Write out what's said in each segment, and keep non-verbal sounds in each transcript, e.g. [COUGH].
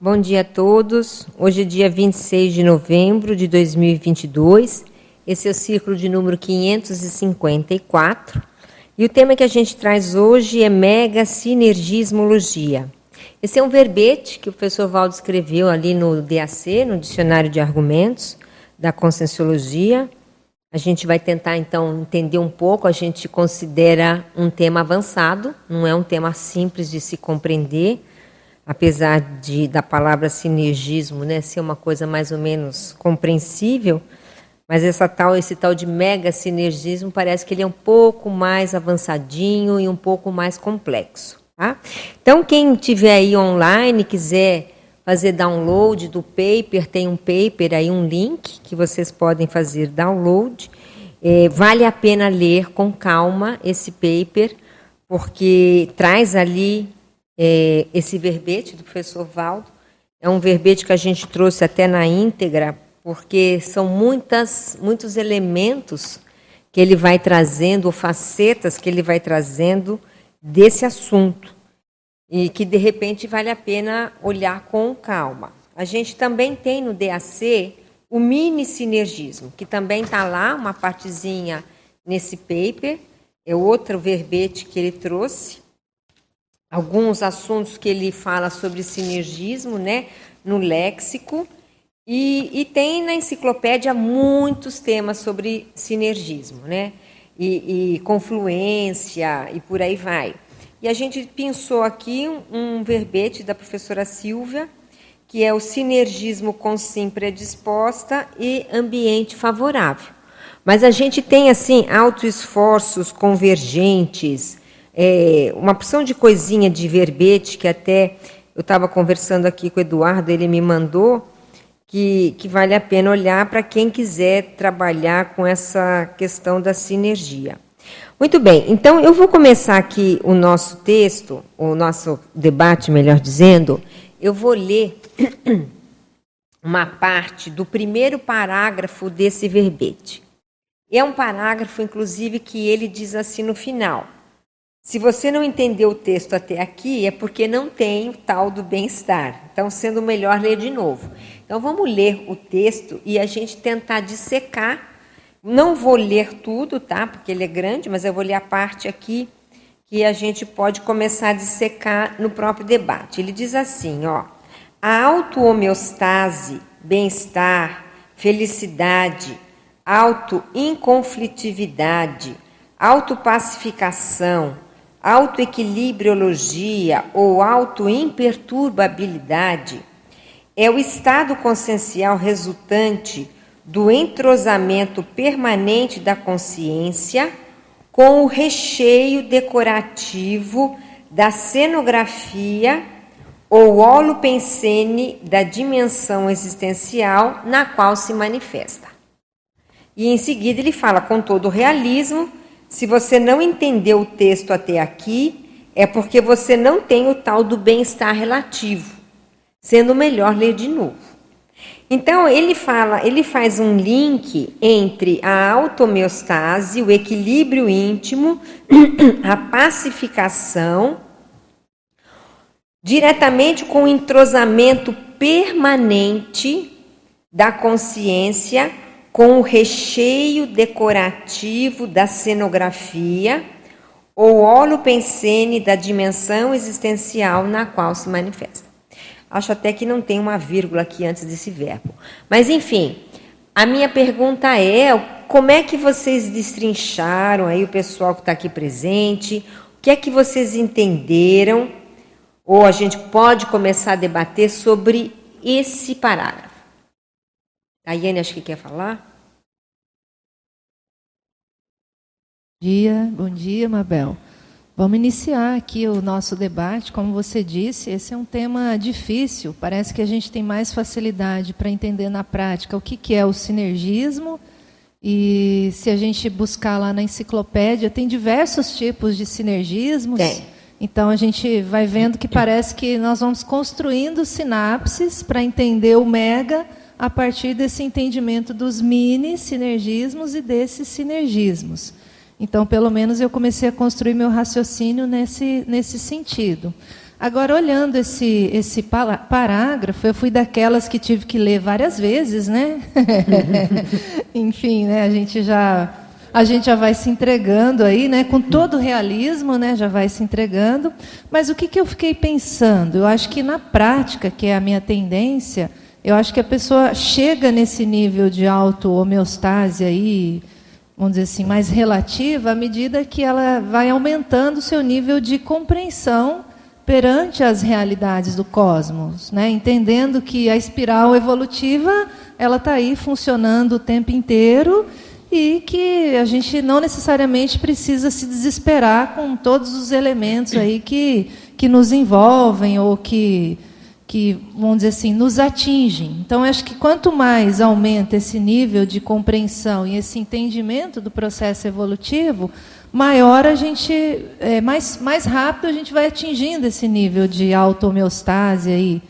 Bom dia a todos. Hoje é dia 26 de novembro de 2022. Esse é o círculo de número 554. E o tema que a gente traz hoje é mega sinergismologia. Esse é um verbete que o professor Valdo escreveu ali no DAC, no Dicionário de Argumentos da Conscienciologia. A gente vai tentar então entender um pouco, a gente considera um tema avançado, não é um tema simples de se compreender apesar de da palavra sinergismo, né, ser uma coisa mais ou menos compreensível, mas essa tal esse tal de mega sinergismo parece que ele é um pouco mais avançadinho e um pouco mais complexo, tá? Então quem tiver aí online quiser fazer download do paper, tem um paper aí um link que vocês podem fazer download. É, vale a pena ler com calma esse paper, porque traz ali é, esse verbete do professor Valdo. É um verbete que a gente trouxe até na íntegra, porque são muitas, muitos elementos que ele vai trazendo, ou facetas que ele vai trazendo desse assunto, e que de repente vale a pena olhar com calma. A gente também tem no DAC o mini sinergismo, que também está lá, uma partezinha nesse paper, é outro verbete que ele trouxe alguns assuntos que ele fala sobre sinergismo, né, no léxico, e, e tem na enciclopédia muitos temas sobre sinergismo, né, e, e, confluência e por aí vai. E a gente pensou aqui um, um verbete da professora Silvia, que é o sinergismo com sim predisposta e ambiente favorável. Mas a gente tem assim autoesforços convergentes, é, uma opção de coisinha de verbete que até eu estava conversando aqui com o Eduardo, ele me mandou, que, que vale a pena olhar para quem quiser trabalhar com essa questão da sinergia. Muito bem, então eu vou começar aqui o nosso texto, o nosso debate, melhor dizendo. Eu vou ler [CLEARS THROAT] uma parte do primeiro parágrafo desse verbete. É um parágrafo, inclusive, que ele diz assim no final: se você não entendeu o texto até aqui, é porque não tem o tal do bem-estar. Então, sendo melhor ler de novo. Então, vamos ler o texto e a gente tentar dissecar. Não vou ler tudo, tá? Porque ele é grande, mas eu vou ler a parte aqui que a gente pode começar a dissecar no próprio debate. Ele diz assim, ó: a auto-homeostase, bem-estar, felicidade, auto-inconflitividade, autopacificação, autoequilibriologia ou autoimperturbabilidade é o estado consciencial resultante do entrosamento permanente da consciência com o recheio decorativo da cenografia ou holopensene da dimensão existencial na qual se manifesta. E em seguida ele fala com todo o realismo se você não entendeu o texto até aqui, é porque você não tem o tal do bem-estar relativo, sendo melhor ler de novo. Então ele fala, ele faz um link entre a automeostase, o equilíbrio íntimo, [CLEARS THROAT] a pacificação, diretamente com o entrosamento permanente da consciência com o recheio decorativo da cenografia ou holopensene da dimensão existencial na qual se manifesta. Acho até que não tem uma vírgula aqui antes desse verbo. Mas, enfim, a minha pergunta é: como é que vocês destrincharam aí o pessoal que está aqui presente? O que é que vocês entenderam? Ou a gente pode começar a debater sobre esse parágrafo? A Yane acho que quer falar. Bom dia, bom dia, Mabel. Vamos iniciar aqui o nosso debate. Como você disse, esse é um tema difícil. Parece que a gente tem mais facilidade para entender na prática o que, que é o sinergismo. E se a gente buscar lá na enciclopédia, tem diversos tipos de sinergismos. Tem. Então a gente vai vendo que parece que nós vamos construindo sinapses para entender o mega a partir desse entendimento dos mini sinergismos e desses sinergismos. Então, pelo menos eu comecei a construir meu raciocínio nesse, nesse sentido. Agora, olhando esse, esse parágrafo, eu fui daquelas que tive que ler várias vezes, né? [LAUGHS] Enfim, né, a gente já a gente já vai se entregando aí, né, com todo o realismo, né, já vai se entregando. Mas o que, que eu fiquei pensando? Eu acho que na prática, que é a minha tendência, eu acho que a pessoa chega nesse nível de auto-homeostase aí, vamos dizer assim, mais relativa, à medida que ela vai aumentando o seu nível de compreensão perante as realidades do cosmos, né? entendendo que a espiral evolutiva ela está aí funcionando o tempo inteiro e que a gente não necessariamente precisa se desesperar com todos os elementos aí que, que nos envolvem ou que, que, vamos dizer assim, nos atingem. Então, acho que quanto mais aumenta esse nível de compreensão e esse entendimento do processo evolutivo, maior a gente, é, mais, mais rápido a gente vai atingindo esse nível de auto-homeostase aí,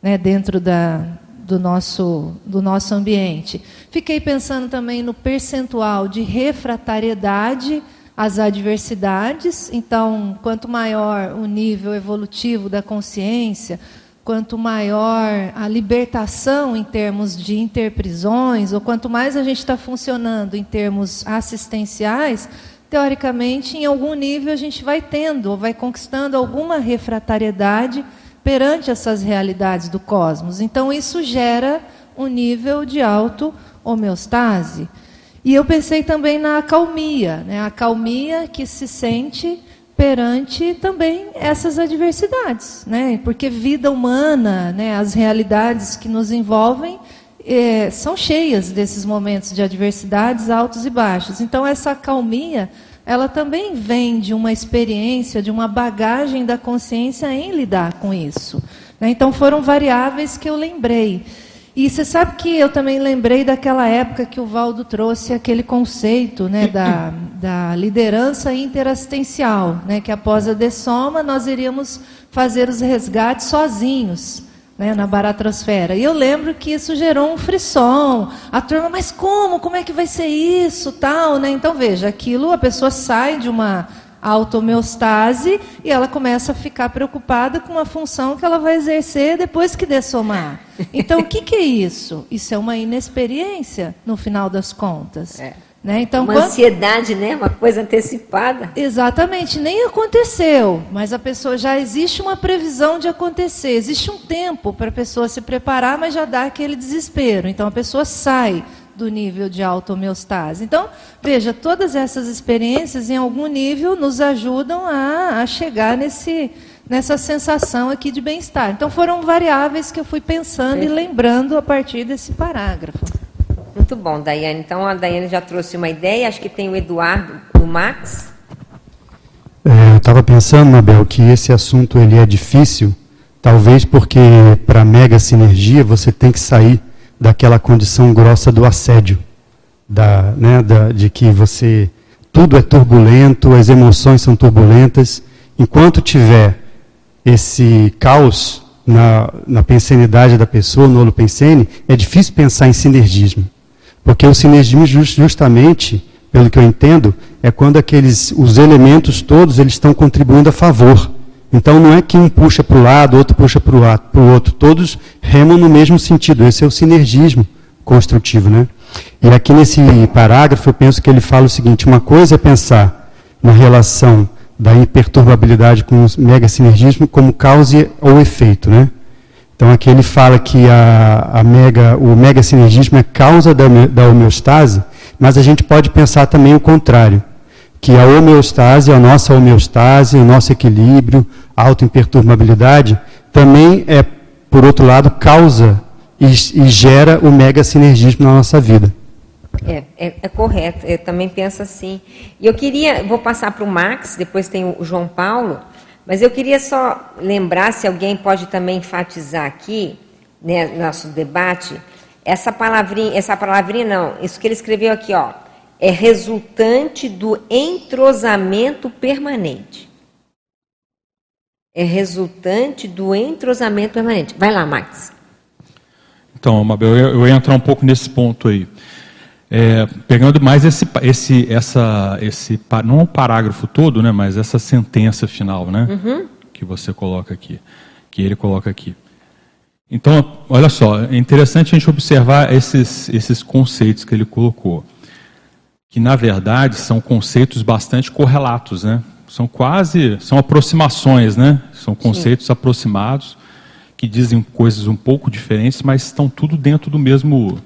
né, dentro da, do, nosso, do nosso ambiente. Fiquei pensando também no percentual de refratariedade às adversidades. Então, quanto maior o nível evolutivo da consciência, quanto maior a libertação em termos de interprisões, ou quanto mais a gente está funcionando em termos assistenciais, teoricamente, em algum nível a gente vai tendo ou vai conquistando alguma refratariedade perante essas realidades do cosmos. Então, isso gera um nível de auto-homeostase. E eu pensei também na acalmia, né? a acalmia que se sente perante também essas adversidades, né? porque vida humana, né? as realidades que nos envolvem, é, são cheias desses momentos de adversidades altos e baixos. Então, essa acalmia ela também vem de uma experiência, de uma bagagem da consciência em lidar com isso. Né? Então foram variáveis que eu lembrei. E você sabe que eu também lembrei daquela época que o Valdo trouxe aquele conceito né, da, [CLEARS THROAT] da liderança interassistencial, né, que após a dessoma nós iríamos fazer os resgates sozinhos né, na baratrosfera. E eu lembro que isso gerou um frisson. A turma, mas como? Como é que vai ser isso? Tal, né? Então, veja, aquilo, a pessoa sai de uma automeostase e ela começa a ficar preocupada com a função que ela vai exercer depois que dessomar. Então, o que, que é isso? Isso é uma inexperiência, no final das contas. É. Né? Então, uma quando... ansiedade, né? uma coisa antecipada. Exatamente, nem aconteceu, mas a pessoa já existe uma previsão de acontecer, existe um tempo para a pessoa se preparar, mas já dá aquele desespero. Então a pessoa sai do nível de auto-homeostase. Então, veja, todas essas experiências, em algum nível, nos ajudam a, a chegar nesse, nessa sensação aqui de bem-estar. Então, foram variáveis que eu fui pensando e lembrando a partir desse parágrafo. Muito bom, Daiane. Então a Daiane já trouxe uma ideia, acho que tem o Eduardo do Max. É, eu estava pensando, Mabel, que esse assunto ele é difícil, talvez porque para mega sinergia você tem que sair daquela condição grossa do assédio, da, né, da, de que você tudo é turbulento, as emoções são turbulentas. Enquanto tiver esse caos na, na pensenidade da pessoa, no holopensene, é difícil pensar em sinergismo. Porque o sinergismo, justamente, pelo que eu entendo, é quando aqueles, os elementos todos eles estão contribuindo a favor. Então não é que um puxa para o lado, outro puxa para o outro. Todos remam no mesmo sentido. Esse é o sinergismo construtivo. Né? E aqui nesse parágrafo eu penso que ele fala o seguinte: uma coisa é pensar na relação da imperturbabilidade com o mega sinergismo como causa ou efeito. Né? Então aqui ele fala que a, a mega, o mega sinergismo é causa da, da homeostase, mas a gente pode pensar também o contrário, que a homeostase, a nossa homeostase, o nosso equilíbrio, a autoimperturbabilidade, também é, por outro lado, causa e, e gera o mega sinergismo na nossa vida. É, é, é, correto, eu também penso assim. E eu queria, vou passar para o Max, depois tem o João Paulo, mas eu queria só lembrar, se alguém pode também enfatizar aqui, né, nosso debate, essa palavrinha, essa palavrinha não, isso que ele escreveu aqui, ó, é resultante do entrosamento permanente. É resultante do entrosamento permanente. Vai lá, Max. Então, Mabel, eu, eu ia entrar um pouco nesse ponto aí. É, pegando mais esse, esse, essa, esse, não o parágrafo todo, né, mas essa sentença final, né? Uhum. que você coloca aqui, que ele coloca aqui. Então, olha só, é interessante a gente observar esses, esses conceitos que ele colocou, que na verdade são conceitos bastante correlatos, né? São quase, são aproximações, né? São conceitos Sim. aproximados que dizem coisas um pouco diferentes, mas estão tudo dentro do mesmo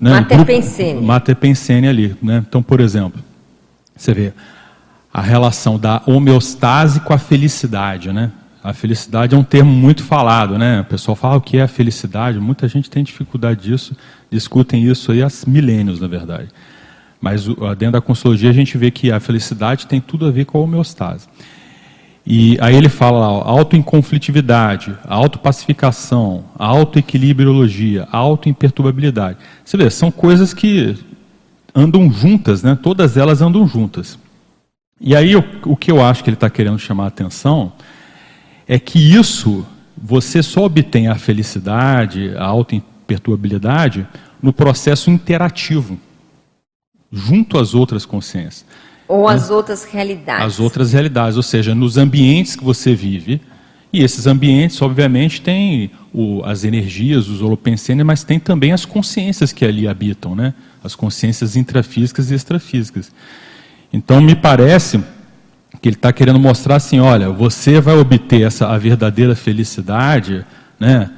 né, Mater Pensene. Mater Pensene ali, né? Então, por exemplo, você vê a relação da homeostase com a felicidade, né? A felicidade é um termo muito falado, né? O pessoal fala o que é a felicidade, muita gente tem dificuldade disso, discutem isso aí há milênios, na verdade. Mas dentro da consologia a gente vê que a felicidade tem tudo a ver com a homeostase. E aí ele fala lá, autoinconflitividade, autopacificação, autoequilibriologia, autoimperturbabilidade. Você vê, são coisas que andam juntas, né? Todas elas andam juntas. E aí o, o que eu acho que ele está querendo chamar a atenção é que isso, você só obtém a felicidade, a autoimperturbabilidade, no processo interativo, junto às outras consciências. Ou às outras realidades. As outras realidades, ou seja, nos ambientes que você vive. E esses ambientes, obviamente, têm o, as energias, os holopensênios, mas tem também as consciências que ali habitam, né? as consciências intrafísicas e extrafísicas. Então, me parece que ele está querendo mostrar assim, olha, você vai obter essa a verdadeira felicidade, né,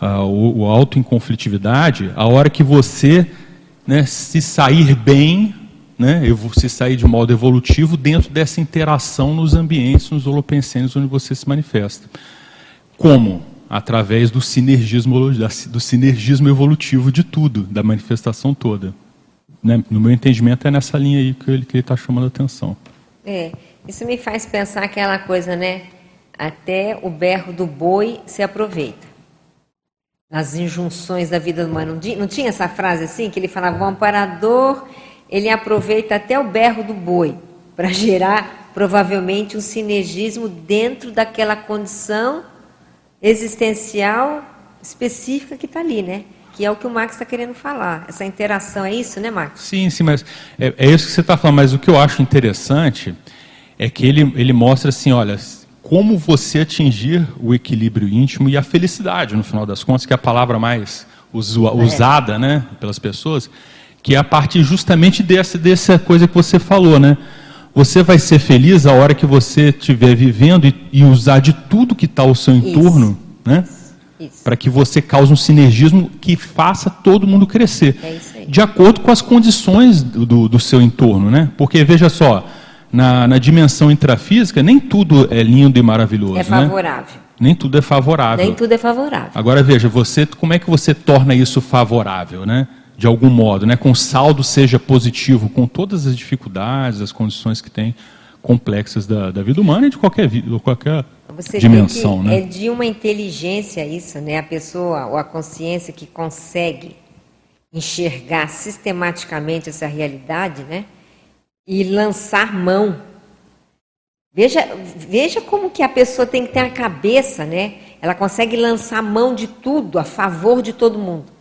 a, o, o auto-inconflitividade, a hora que você né, se sair bem, né, se sair de modo evolutivo dentro dessa interação nos ambientes, nos holopensênios onde você se manifesta. Como? Através do sinergismo, do sinergismo evolutivo de tudo, da manifestação toda. Né? No meu entendimento, é nessa linha aí que ele está chamando a atenção. É. Isso me faz pensar aquela coisa, né? Até o berro do boi se aproveita. As injunções da vida humana. Não tinha essa frase assim, que ele falava, o amparador, ele aproveita até o berro do boi para gerar, provavelmente, um sinergismo dentro daquela condição existencial específica que está ali, né? Que é o que o Max está querendo falar. Essa interação, é isso, né, Max? Sim, sim, mas é, é isso que você está falando. Mas o que eu acho interessante é que ele, ele mostra assim, olha, como você atingir o equilíbrio íntimo e a felicidade, no final das contas, que é a palavra mais é. usada né, pelas pessoas, que é a partir justamente dessa, dessa coisa que você falou, né? Você vai ser feliz a hora que você estiver vivendo e, e, usar de tudo que está ao seu entorno, isso. né? Para que você cause um sinergismo que faça todo mundo crescer. É de acordo com as condições do, do, do seu entorno, né? Porque, veja só, na, na dimensão intrafísica, nem tudo é lindo e maravilhoso. É né? favorável. Né? Nem tudo é favorável. Nem tudo é favorável. Agora veja, você, como é que você torna isso favorável, né? De algum modo, né? Com saldo seja positivo, com todas as dificuldades, as condições que tem complexas da, da vida humana e de qualquer, vida, qualquer você dimensão, né? É de uma inteligência isso, né? A pessoa ou a consciência que consegue enxergar sistematicamente essa realidade, né? E lançar mão. Veja, veja como que a pessoa tem que ter a cabeça, né? Ela consegue lançar mão de tudo a favor de todo mundo.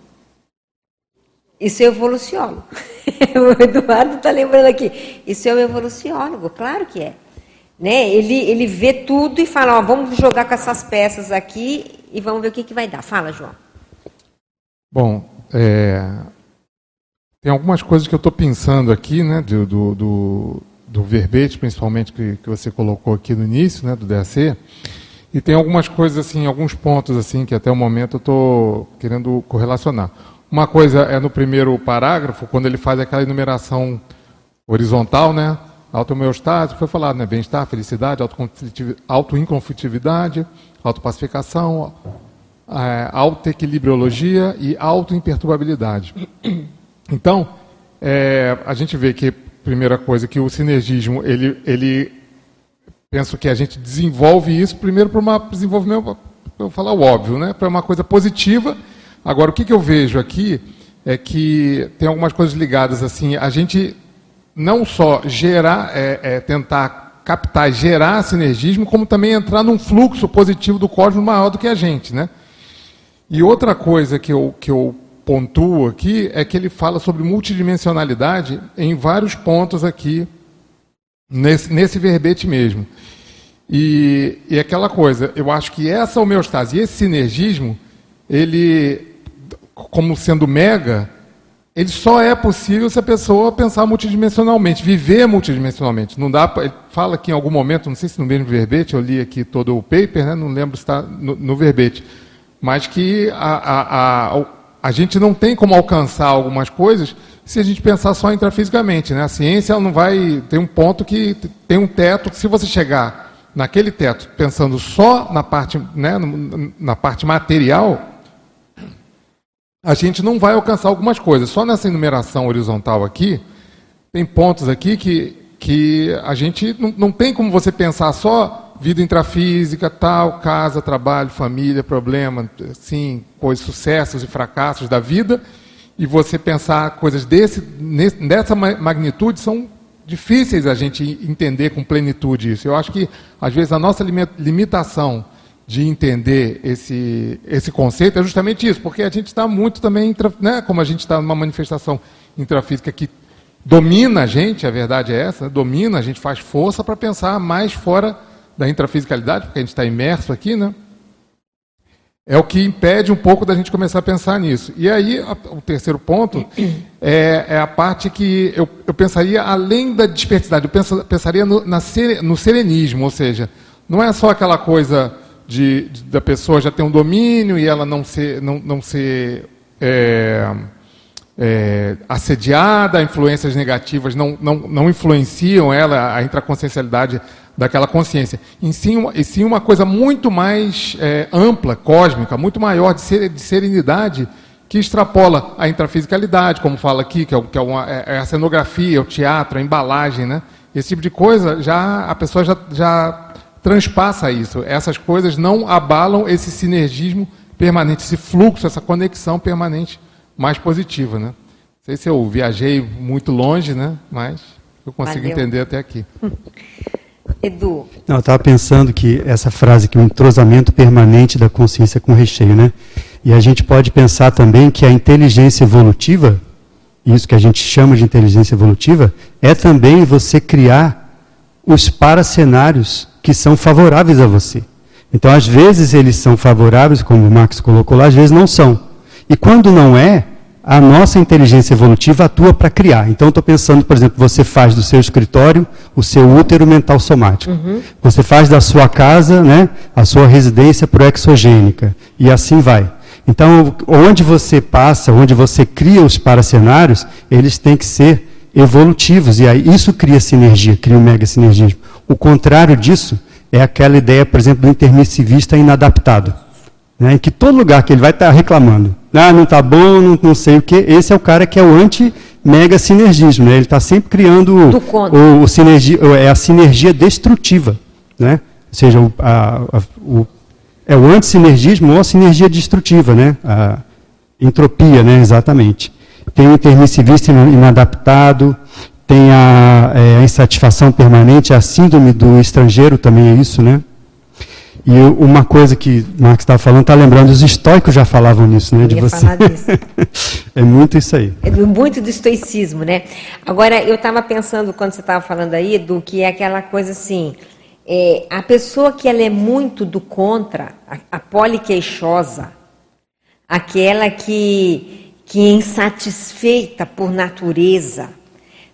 Isso é evoluciólogo. [LAUGHS] o Eduardo está lembrando aqui. Isso é o evoluciólogo, claro que é. Né? Ele, ele vê tudo e fala, ó, vamos jogar com essas peças aqui e vamos ver o que, que vai dar. Fala, João. Bom, é, tem algumas coisas que eu estou pensando aqui, né, do, do, do, do, verbete, principalmente, que, que você colocou aqui no início, né, do DAC, e tem algumas coisas, assim, alguns pontos, assim, que até o momento eu estou querendo correlacionar. Uma coisa é no primeiro parágrafo, quando ele faz aquela enumeração horizontal, né, automeostase, foi falado, né, bem-estar, felicidade, autoinconflitividade, autopacificação, é, autoequilibriologia e autoimperturbabilidade. Então, é, a gente vê que, primeira coisa, que o sinergismo, ele, ele penso que a gente desenvolve isso primeiro para um desenvolvimento, para falar o óbvio, né? para uma coisa positiva. Agora, o que, que eu vejo aqui é que tem algumas coisas ligadas assim, a gente não só gerar, é, é, tentar captar, gerar sinergismo, como também entrar num fluxo positivo do cosmos maior do que a gente, né? E outra coisa que eu, que eu pontuo aqui é que ele fala sobre multidimensionalidade em vários pontos aqui, nesse, nesse verbete mesmo. E, e aquela coisa, eu acho que essa homeostase e esse sinergismo, ele, como sendo mega, ele só é possível se a pessoa pensar multidimensionalmente, viver multidimensionalmente. Não dá pra, ele fala aqui em algum momento, não sei se no mesmo verbete, eu li aqui todo o paper, né, não lembro se está no, no verbete, mas que a, a, a, a gente não tem como alcançar algumas coisas se a gente pensar só intrafisicamente. Né? A ciência não vai. Tem um ponto que tem um teto que, se você chegar naquele teto pensando só na parte, né, na parte material, a gente não vai alcançar algumas coisas. Só nessa enumeração horizontal aqui, tem pontos aqui que, que a gente não, não tem como você pensar só vida intrafísica, tal, casa, trabalho, família, problema, sim, coisas, sucessos e fracassos da vida, e você pensar coisas desse, dessa magnitude são difíceis a gente entender com plenitude isso. Eu acho que, às vezes, a nossa limitação de entender esse, esse conceito é justamente isso, porque a gente está muito também, né, como a gente está numa manifestação intrafísica que domina a gente, a verdade é essa, né, domina, a gente faz força para pensar mais fora da intrafisicalidade, porque a gente está imerso aqui, né? É o que impede um pouco da gente começar a pensar nisso. E aí, a, o terceiro ponto [CLEARS THROAT] é, é, a parte que eu, eu pensaria além da dispersidade, eu penso, pensaria no, na, no serenismo, ou seja, não é só aquela coisa de, de, da pessoa já ter um domínio e ela não ser, não, não ser é, é, assediada, influências negativas não, não, não influenciam ela, a intraconsciencialidade daquela consciência. Em si, uma, em si uma coisa muito mais é, ampla, cósmica, muito maior de, ser, de serenidade, que extrapola a intrafisicalidade, como fala aqui, que é, que é, uma, é, é a cenografia, o teatro, a embalagem, né? Esse tipo de coisa, já a pessoa já, já transpassa isso. Essas coisas não abalam esse sinergismo permanente, esse fluxo, essa conexão permanente mais positiva, né? Não sei se eu viajei muito longe, né? Mas eu consigo Valeu. entender até aqui. [LAUGHS] Edu. Não, eu estava pensando que essa frase que o entrosamento permanente da consciência com recheio, né? E a gente pode pensar também que a inteligência evolutiva, isso que a gente chama de inteligência evolutiva, é também você criar os paracenários que são favoráveis a você. Então, às vezes eles são favoráveis, como o Max colocou lá, às vezes não são. E quando não é, a nossa inteligência evolutiva atua para criar. Então, estou pensando, por exemplo, você faz do seu escritório o seu útero mental somático. Uhum. Você faz da sua casa né, a sua residência proexogênica. E assim vai. Então, onde você passa, onde você cria os paracenários, eles têm que ser evolutivos. E aí isso cria sinergia, cria um mega sinergismo. O contrário disso é aquela ideia, por exemplo, do intermissivista inadaptado. Né, em que todo lugar que ele vai estar tá reclamando, ah, não está bom, não, não, sei o quê, esse é o cara que é o anti-mega sinergismo. Né? Ele está sempre criando o, o, o sinergia, é a sinergia destrutiva. Né? Ou seja, o, a, a, o, é o anti-sinergismo ou a sinergia destrutiva, né? a entropia, né? exatamente. Tem o intermissivista inadaptado, tem a, é, a insatisfação permanente, a síndrome do estrangeiro também é isso, né? E uma coisa que o Marx estava falando, está lembrando, os estoicos já falavam nisso, né? de você. [LAUGHS] é muito isso aí. É muito do estoicismo, né? Agora, eu estava pensando, quando você estava falando aí, do que é aquela coisa assim, é, a pessoa que ela é muito do contra, a, a poliqueixosa, aquela que, que é insatisfeita por natureza,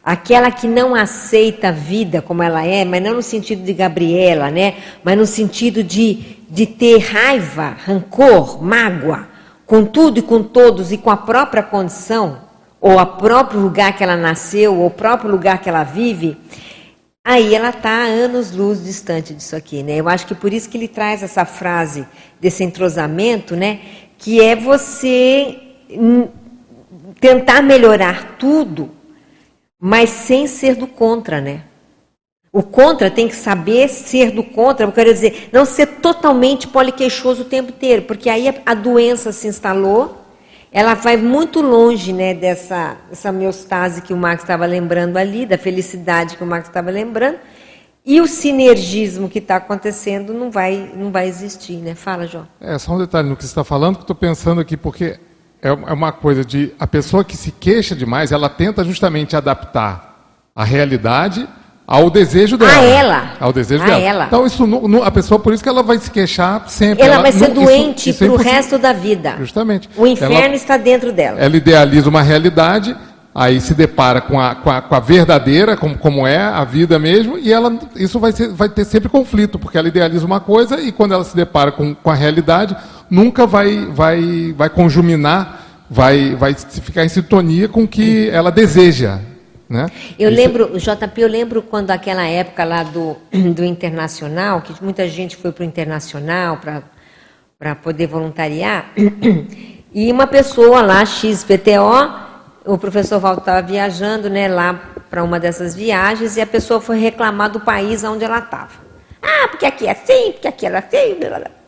aquela que não aceita a vida como ela é, mas não no sentido de Gabriela, né? Mas no sentido de, de ter raiva, rancor, mágoa, com tudo e com todos e com a própria condição, ou o próprio lugar que ela nasceu, ou o próprio lugar que ela vive, aí ela está anos-luz distante disso aqui, né? Eu acho que por isso que ele traz essa frase desse entrosamento, né? Que é você tentar melhorar tudo mas sem ser do contra, né? O contra tem que saber ser do contra, eu quero dizer, não ser totalmente poliqueixoso o tempo inteiro, porque aí a, doença se instalou, ela vai muito longe né, dessa essa homeostase que o Marx estava lembrando ali, da felicidade que o Marx estava lembrando, e o sinergismo que está acontecendo não vai, não vai existir, né? Fala, João. É, só um detalhe no que você está falando, que estou pensando aqui, porque é, é uma coisa de a pessoa que se queixa demais, ela tenta justamente adaptar a realidade ao desejo dela. A ela. Ao desejo A dela. ela. Então, isso não- não- a pessoa, por isso que ela vai se queixar sempre. Ela vai ser não- doente é para o impossível. resto da vida. Justamente. O inferno Ela- está dentro dela. ela idealiza uma realidade, aí se depara com a, com a, com a verdadeira, como, como é a vida mesmo, e ela, isso vai, ser, vai ter sempre conflito, porque ela idealiza uma coisa e quando ela se depara com, com a realidade, nunca vai, vai, vai conjuminar, vai, vai ficar em sintonia com o que ela deseja. Né? Eu Isso- lembro, JP, eu lembro quando aquela época lá do, [CLEARS THROAT] do Internacional, que muita gente foi para o Internacional para poder voluntariar, [CLEARS THROAT] e uma pessoa lá, XPTO, o professor Valdo estava viajando né, lá para uma dessas viagens, e a pessoa foi reclamar do país onde ela estava. Ah, porque aqui é assim, porque aqui era assim, blá, blá, blá.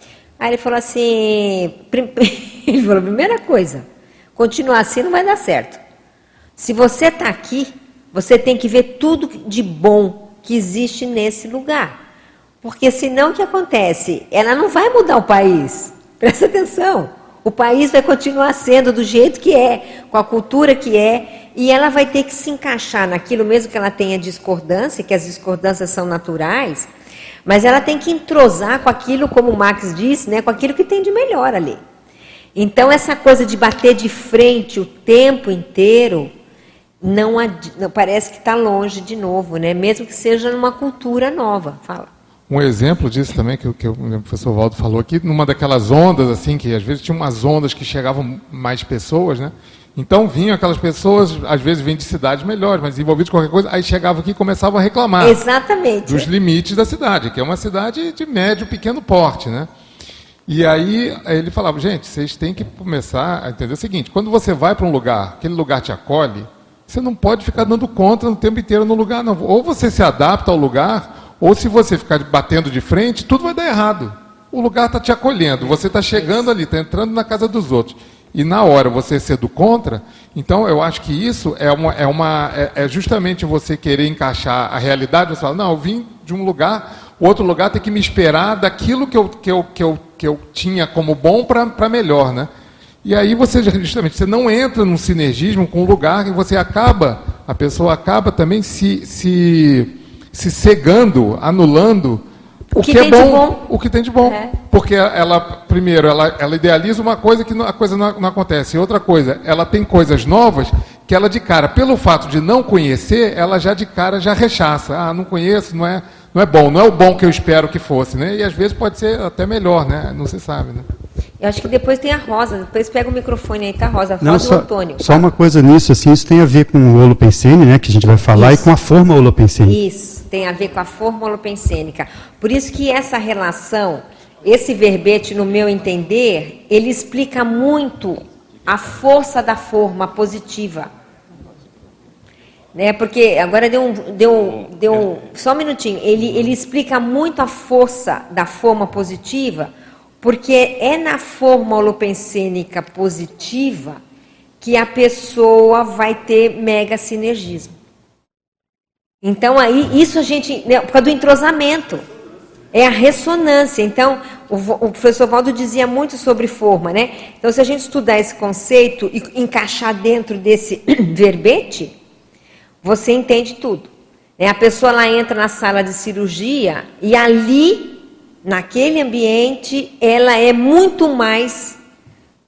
Aí ele falou assim, [LAUGHS] ele falou, primeira coisa, continuar assim não vai dar certo. Se você está aqui, você tem que ver tudo de bom que existe nesse lugar. Porque senão o que acontece? Ela não vai mudar o país. [LAUGHS] Presta atenção. O país vai continuar sendo do jeito que é, com a cultura que é, e ela vai ter que se encaixar naquilo mesmo que ela tenha discordância, que as discordâncias são naturais, mas ela tem que entrosar com aquilo, como o Marx disse, né, com aquilo que tem de melhor ali. Então, essa coisa de bater de frente o tempo inteiro, não, parece que está longe de novo, né? mesmo que seja numa cultura nova. Fala. Um exemplo disso também, que, que o professor Valdo falou aqui, numa daquelas ondas, assim, que às vezes tinha umas ondas que chegavam mais pessoas, né? Então vinham aquelas pessoas, às vezes vinham de cidades melhores, mas envolvidas em qualquer coisa, aí chegavam aqui e começavam a reclamar Exatamente. dos limites da cidade, que é uma cidade de médio, pequeno porte, né? E aí ele falava, gente, vocês têm que começar a entender o seguinte, quando você vai para um lugar, aquele lugar te acolhe, você não pode ficar dando conta o tempo inteiro no lugar, não. Ou você se adapta ao lugar, ou se você ficar batendo de frente, tudo vai dar errado. O lugar está te acolhendo, você está chegando ali, está entrando na casa dos outros. E na hora você ser do contra, então eu acho que isso é, uma, é, uma, é, é justamente você querer encaixar a realidade, você fala, não, eu vim de um lugar, o outro lugar tem que me esperar daquilo que eu, que eu, que eu, que eu tinha como bom para melhor, né? E aí você justamente você não entra num sinergismo com o lugar e você acaba, a pessoa acaba também se, se, se cegando, anulando o que que, é bom, bom. o que tem de bom. É. Porque ela, primeiro, ela, ela idealiza uma coisa que não- a coisa não, não acontece. E outra coisa, ela tem coisas novas que ela de cara, pelo fato de não conhecer, ela já de cara já rechaça. Ah, não conheço, não é, não é bom, não é o bom que eu espero que fosse, né? E às vezes pode ser até melhor, né? Não se sabe, né? Eu acho que depois tem a Rosa. Depois pega o microfone aí, tá, Rosa? Rosa Não, só, Antônio. só uma coisa nisso, assim, isso tem a ver com o holopensene, né, que a gente vai falar, Isso. e com a forma holopensene. Isso, tem a ver com a forma holopensênica. Por isso que essa relação, esse verbete, no meu entender, ele explica muito a força da forma positiva. Né? Porque agora deu um, deu, deu só um minutinho. Ele, ele explica muito a força da forma positiva, porque é na forma holopensênica positiva que a pessoa vai ter mega sinergismo. Então, aí, isso a gente. Né, por causa do entrosamento. É a ressonância. Então, o, o professor Valdo dizia muito sobre forma, né? Então, se a gente estudar esse conceito e encaixar dentro desse [CLEARS THROAT] verbete, você entende tudo. Né? A pessoa lá entra na sala de cirurgia e ali, naquele ambiente, ela é muito mais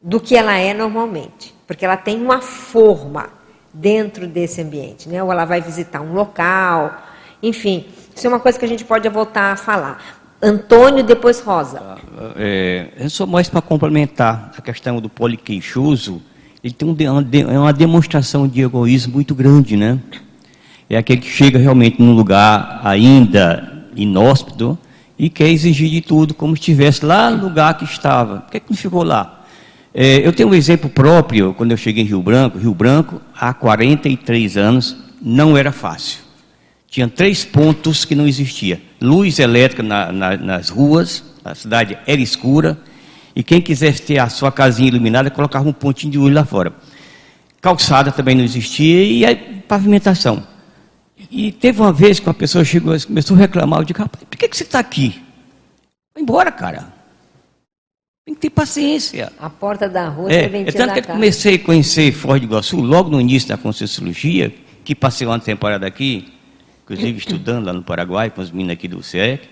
do que ela é normalmente, porque ela tem uma forma dentro desse ambiente, né? Ou ela vai visitar um local, enfim, isso é uma coisa que a gente pode voltar a falar. Antônio, depois Rosa. É, é só mais para complementar a questão do poliqueixoso, ele tem um é uma demonstração de egoísmo muito grande, né? É aquele que chega realmente num lugar ainda inóspito e quer exigir de tudo como se estivesse lá no lugar que estava. Por que, que não ficou lá? É, eu tenho um exemplo próprio, quando eu cheguei em Rio Branco, Rio Branco, há 43 anos, não era fácil. Tinha três pontos que não existia. Luz elétrica na- na- nas ruas, a cidade era escura, e quem quisesse ter a sua casinha iluminada, colocava um pontinho de luz lá fora. Calçada também não existia, e pavimentação. E teve uma vez que uma pessoa chegou e começou a reclamar, eu disse, rapaz, por que, que você está aqui? Vai embora, cara. Tem que ter paciência. A porta da rua É, é tanto que eu comecei a conhecer Foz do Iguaçu logo no início da Concessiologia, que passei uma temporada aqui, inclusive estudando lá no Paraguai com os meninos aqui do CEC.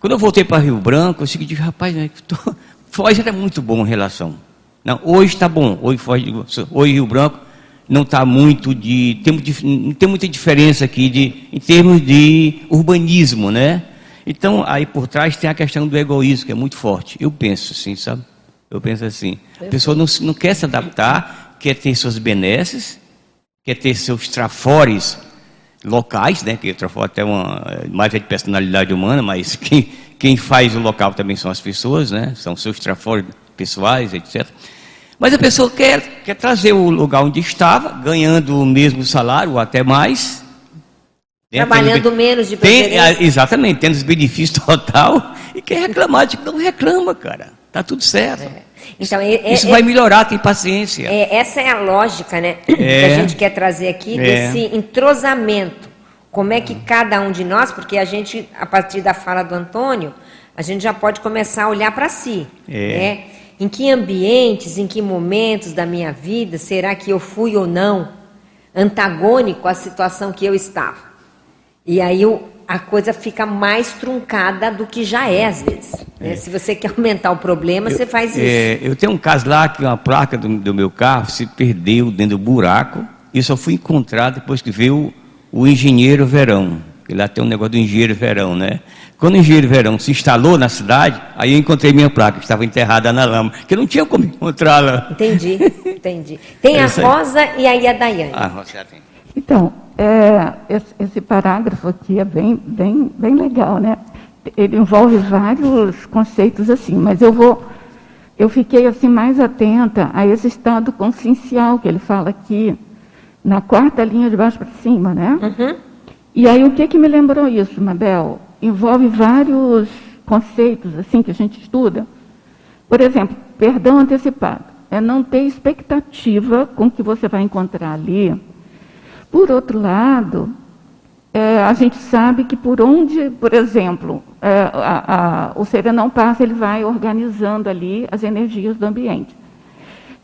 Quando eu voltei para Rio Branco, eu segui, rapaz, né, tô... Foz era muito bom em relação. Não, hoje está bom, hoje, Foz, hoje Rio Branco não está muito de tem, não tem muita diferença aqui de, em termos de urbanismo, né? Então, aí por trás tem a questão do egoísmo, que é muito forte. Eu penso assim, sabe? Eu penso assim. A pessoa não, não quer se adaptar, quer ter suas benesses, quer ter seus trafores locais, né? Que o trafore até uma, mais é de personalidade humana, mas quem, quem faz o local também são as pessoas, né? São seus trafores pessoais, etc. Mas a pessoa quer, quer trazer o lugar onde estava, ganhando o mesmo salário ou até mais, né? Trabalhando menos de tem, ah, Exatamente, tendo os benefícios [LAUGHS] total. E quem reclamar, tipo, não reclama, cara. Tá tudo certo. É. Então, é, é, Isso vai melhorar, tem paciência. É, essa é a lógica, né? Que a é. gente quer trazer aqui, é. desse entrosamento. Como é que cada um de nós, porque a gente, a partir da fala do Antônio, a gente já pode começar a olhar para si. Né? Em que ambientes, em que momentos da minha vida será que eu fui ou não antagônico à situação que eu estava? E aí o, a coisa fica mais truncada do que já é às vezes. Né? É. Se você [LAUGHS] quer aumentar o problema, eu, você faz isso. É, eu tenho um caso lá que uma placa do, do, meu carro se perdeu dentro do buraco e só fui encontrar depois que veio o, o engenheiro Verão. Que lá tem um negócio do engenheiro Verão, né? Quando o engenheiro Verão se instalou na cidade, aí eu encontrei minha placa, que estava enterrada na lama, que não tinha como encontrá-la. Entendi, [LAUGHS] entendi. Tem a Rosa e aí a Daiane. A Rosa tem. Então, é, esse, esse, parágrafo aqui é bem, bem, bem legal, né? Ele envolve vários conceitos assim, mas eu vou, eu fiquei assim mais atenta a esse estado consciencial que ele fala aqui na quarta linha de baixo para cima, né? Uhum. E aí o que que me lembrou isso, Mabel? Envolve vários conceitos assim que a gente estuda. Por exemplo, perdão antecipado é não ter expectativa com o que você vai encontrar ali por outro lado, é, a gente sabe que por onde, por exemplo, é, a, a, o serenão passa, ele vai organizando ali as energias do ambiente.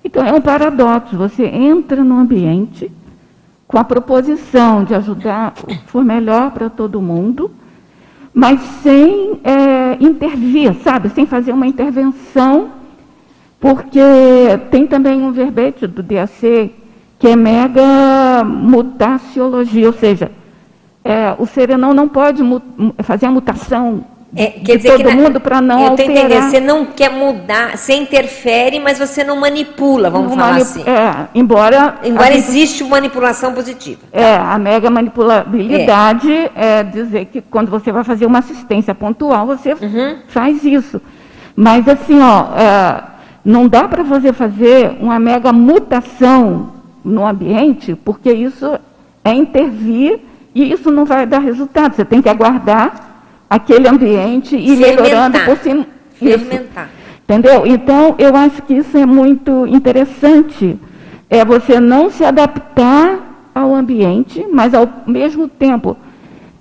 Então é um paradoxo, você entra no ambiente com a proposição de ajudar for melhor para todo mundo, mas sem é, intervir, sabe, sem fazer uma intervenção, porque tem também um verbete do DAC que é mega mutaciologia, ou seja, é, o serenão não pode fazer a mutação é, quer de todo mundo para não eu alterar. Entendendo, você não quer mudar, você interfere, mas você não manipula, vamos não falar manip assim. É, embora embora gente, existe manipulação positiva. É, a mega manipulabilidade é. é. dizer que quando você vai fazer uma assistência pontual, você uhum. faz isso. Mas assim, ó, é, não dá para você fazer uma mega mutação no ambiente, porque isso é intervir e isso não vai dar resultado. Você tem que aguardar aquele ambiente e melhorando por cima. Fermentar. Entendeu? Então, eu acho que isso é muito interessante. É você não se adaptar ao ambiente, mas ao mesmo tempo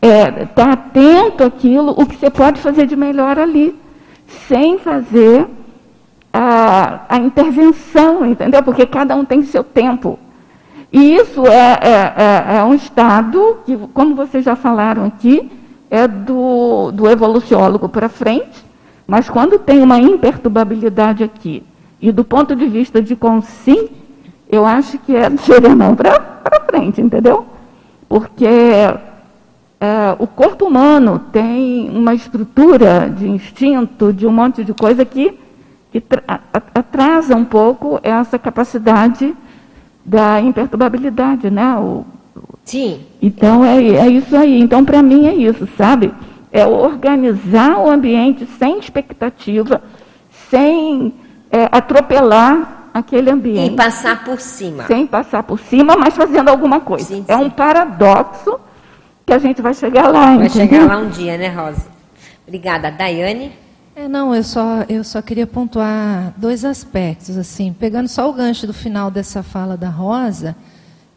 estar é, tá atento àquilo, o que você pode fazer de melhor ali, sem fazer a, a intervenção, entendeu? Porque cada um tem seu tempo. E isso é, é, é, é um estado que, como vocês já falaram aqui, é do, do evoluciólogo para frente, mas quando tem uma imperturbabilidade aqui, e do ponto de vista de consim, eu acho que é [LAUGHS] do serenão para frente, entendeu? Porque é, o corpo humano tem uma estrutura de instinto, de um monte de coisa que, que atrasa um pouco essa capacidade da imperturbabilidade, né? O, Sim. Então é, é isso aí. Então para mim é isso, sabe? É organizar o ambiente sem expectativa, sem é, atropelar aquele ambiente. E passar por cima. Sem passar por cima, mas fazendo alguma coisa. Sim, é sim. um paradoxo que a gente vai chegar lá. Vai entendeu? chegar lá um dia, né, Rosa? Obrigada. Daiane? É, não, eu só, eu só queria pontuar dois aspectos. assim, Pegando só o gancho do final dessa fala da Rosa,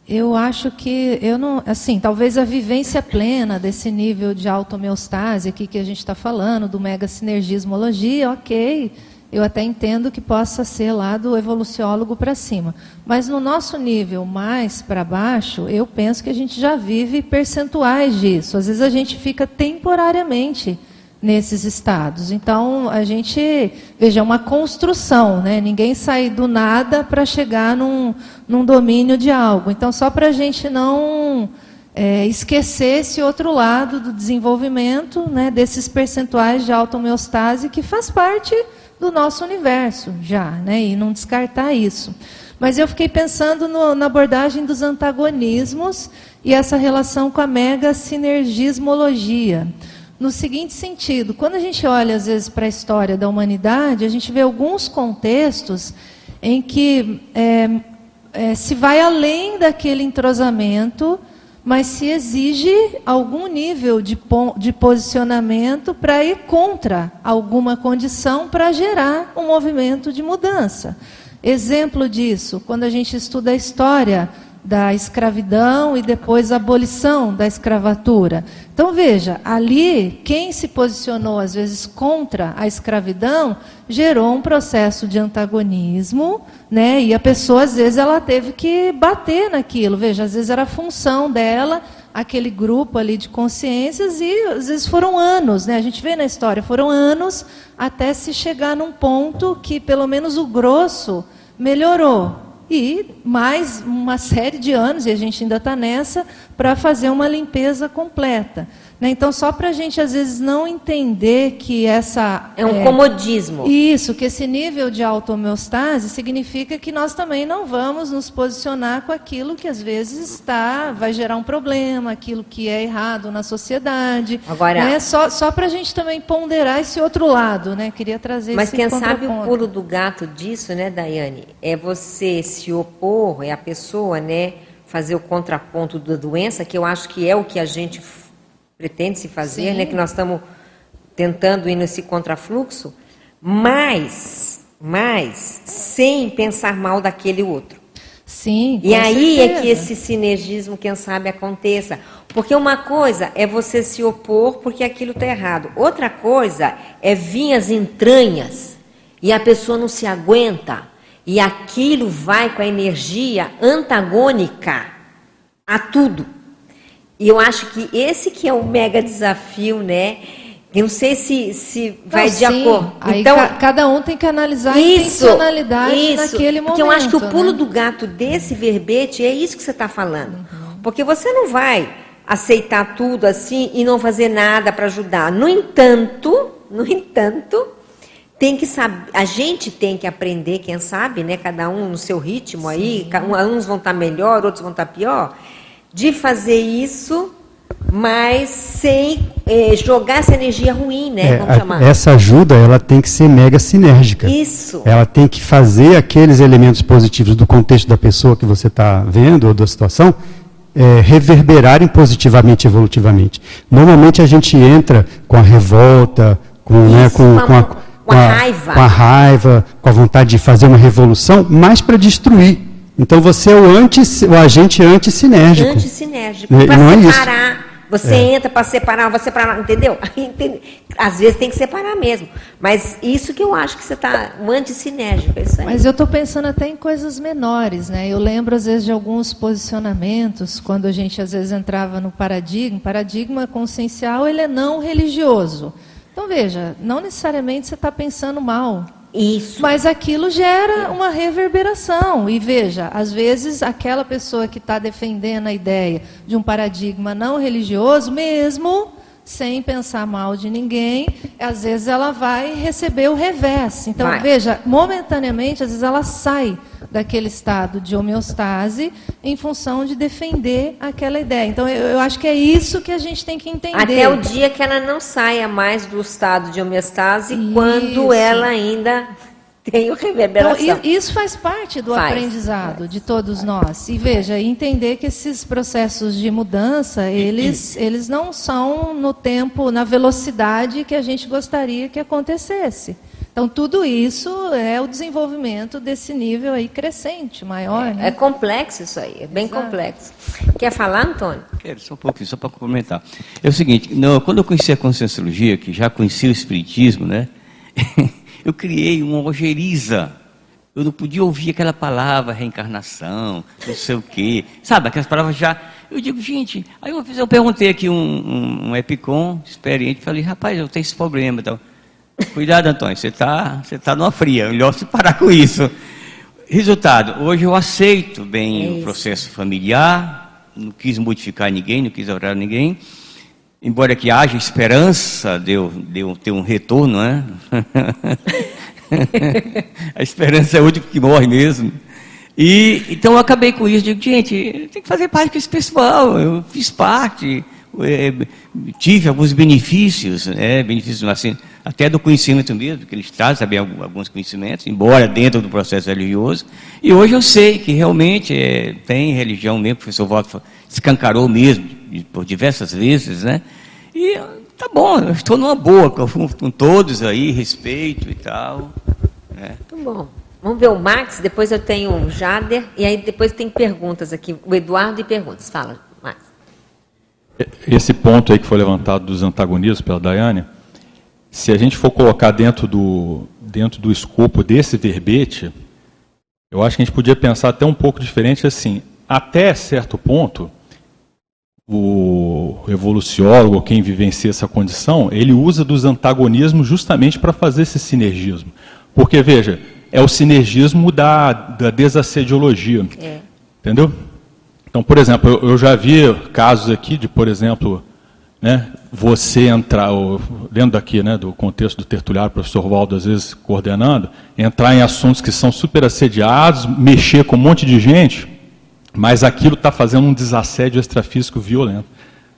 eu acho que, eu não, assim, talvez a vivência plena desse nível de automeostase aqui que a gente está falando, do mega sinergismologia, ok, eu até entendo que possa ser lá do evoluciólogo para cima. Mas no nosso nível mais para baixo, eu penso que a gente já vive percentuais disso. Às vezes a gente fica temporariamente nesses estados. Então, a gente, veja, é uma construção, né? ninguém sai do nada para chegar num, num domínio de algo. Então, só para a gente não é, esquecer esse outro lado do desenvolvimento, né, desses percentuais de auto-homeostase que faz parte do nosso universo já, né, e não descartar isso. Mas eu fiquei pensando no, na abordagem dos antagonismos e essa relação com a mega sinergismologia. No seguinte sentido, quando a gente olha às vezes para a história da humanidade, a gente vê alguns contextos em que é, é, se vai além daquele entrosamento, mas se exige algum nível de, de posicionamento para ir contra alguma condição para gerar um movimento de mudança. Exemplo disso, quando a gente estuda a história da escravidão e depois a abolição da escravatura. Então veja, ali quem se posicionou às vezes contra a escravidão gerou um processo de antagonismo, né? E a pessoa às vezes ela teve que bater naquilo. Veja, às vezes era função dela aquele grupo ali de consciências e às vezes foram anos, né? A gente vê na história, foram anos até se chegar num ponto que pelo menos o grosso melhorou e mais uma série de anos, e a gente ainda está nessa, para fazer uma limpeza completa. Né? Então, só para a gente, às vezes, não entender que essa. É um é, comodismo. Isso, que esse nível de auto-homeostase significa que nós também não vamos nos posicionar com aquilo que, às vezes, está, vai gerar um problema, aquilo que é errado na sociedade. Agora. Né? Só, só para a gente também ponderar esse outro lado, né? Queria trazer Mas quem sabe o pulo do gato disso, né, Daiane? É você se opor, é a pessoa, né? Fazer o contraponto da doença, que eu acho que é o que a gente pretende se fazer, né, que nós estamos tentando ir nesse contrafluxo, mas, mas sem pensar mal daquele outro. Sim. E aí certeza. é que esse sinergismo, quem sabe, aconteça. Porque uma coisa é você se opor porque aquilo está errado. Outra coisa é vir as entranhas e a pessoa não se aguenta e aquilo vai com a energia antagônica a tudo. E eu acho que esse que é o mega desafio, né? Eu não sei se, se vai não, de sim. acordo. Aí então, ca cada um tem que analisar isso, a intencionalidade isso, naquele momento. Porque eu acho que o pulo né? do gato desse verbete é isso que você está falando. Uhum. Porque você não vai aceitar tudo assim e não fazer nada para ajudar. No entanto, no entanto, tem que saber, a gente tem que aprender, quem sabe, né? Cada um no seu ritmo aí, uns vão estar tá melhor, outros vão estar tá pior de fazer isso, mas sem eh, jogar essa energia ruim, né? É, a, essa ajuda ela tem que ser mega sinérgica. Isso. Ela tem que fazer aqueles elementos positivos do contexto da pessoa que você está vendo ou da situação é, reverberarem positivamente, evolutivamente. Normalmente a gente entra com a revolta, com, né, Isso, né, com, com, a, com, a, raiva. com a raiva, com a vontade de fazer uma revolução, mais para destruir. Então você é o, anti, o agente antissinérgico. Antissinérgico. Para não separar. É isso. Você é. entra para separar, você para entendeu? [LAUGHS] Às vezes tem que separar mesmo. Mas isso que eu acho que você está um antissinérgico. É Mas eu estou pensando até em coisas menores, né? Eu lembro às vezes de alguns posicionamentos quando a gente às vezes entrava no paradigma. Paradigma consciencial ele é não religioso. Então veja, não necessariamente você está pensando mal. Isso. Mas aquilo gera uma reverberação. E veja, às vezes aquela pessoa que está defendendo a ideia de um paradigma não religioso, mesmo sem pensar mal de ninguém, às vezes ela vai receber o revés. Então, vai. veja, momentaneamente, às vezes ela sai daquele estado de homeostase em função de defender aquela ideia. Então, eu, eu, acho que é isso que a gente tem que entender. Até o dia que ela não saia mais do estado de homeostase, isso. quando ela ainda tem o reverberação. Então, isso faz parte do faz, aprendizado faz. de todos nós. E veja, entender que esses processos de mudança, eles, [CLEARS THROAT] eles não são no tempo, na velocidade que a gente gostaria que acontecesse. Então, tudo isso é o desenvolvimento desse nível aí crescente, maior. É, né? é complexo isso aí, é bem Exato. complexo. Quer falar, Antônio? Quero, só um pouquinho, só para complementar. É o seguinte, no, quando eu conheci a Conscienciologia, que já conhecia o Espiritismo, né? [LAUGHS] eu criei uma ojeriza. Eu não podia ouvir aquela palavra reencarnação, não sei o quê. Sabe, aquelas palavras já. Eu digo, gente, aí uma vez eu perguntei aqui um, um, um epicom experiente, falei, rapaz, eu tenho esse problema. Então, Cuidado, Antônio, você está você tá numa fria, melhor se parar com isso. Resultado, hoje eu aceito bem é o processo familiar, não quis modificar ninguém, não quis orar ninguém, embora que haja esperança de eu, de eu ter um retorno, né? [LAUGHS] a esperança é o último que morre mesmo. E, então eu acabei com isso, digo, gente, tem que fazer parte com esse pessoal, eu fiz parte, é, tive alguns benefícios, né, benefícios assim, até do conhecimento mesmo, que eles trazem também alguns conhecimentos, embora dentro do processo religioso. E hoje eu sei que realmente é, tem religião mesmo, o professor Walter escancarou mesmo, por diversas vezes, né? E tá bom, eu estou numa boa com, com todos aí, respeito e tal. Né? Muito bom. Vamos ver o Max, depois eu tenho o Jader, e aí depois tem perguntas aqui. O Eduardo e perguntas. Fala. Esse ponto aí que foi levantado dos antagonismos pela Daiane, se a gente for colocar dentro do, dentro do escopo desse verbete, eu acho que a gente podia pensar até um pouco diferente assim. Até certo ponto, o evoluciólogo, quem vivencia essa condição, ele usa dos antagonismos justamente para fazer esse sinergismo. Porque, veja, é o sinergismo da, da desassediologia. É. Entendeu? Então, por exemplo, eu, eu já vi casos aqui de, por exemplo, né, você entrar, dentro daqui, né, do contexto do tertuliário, o professor Waldo às vezes coordenando, entrar em assuntos que são super assediados, mexer com um monte de gente, mas aquilo está fazendo um desassédio extrafísico violento.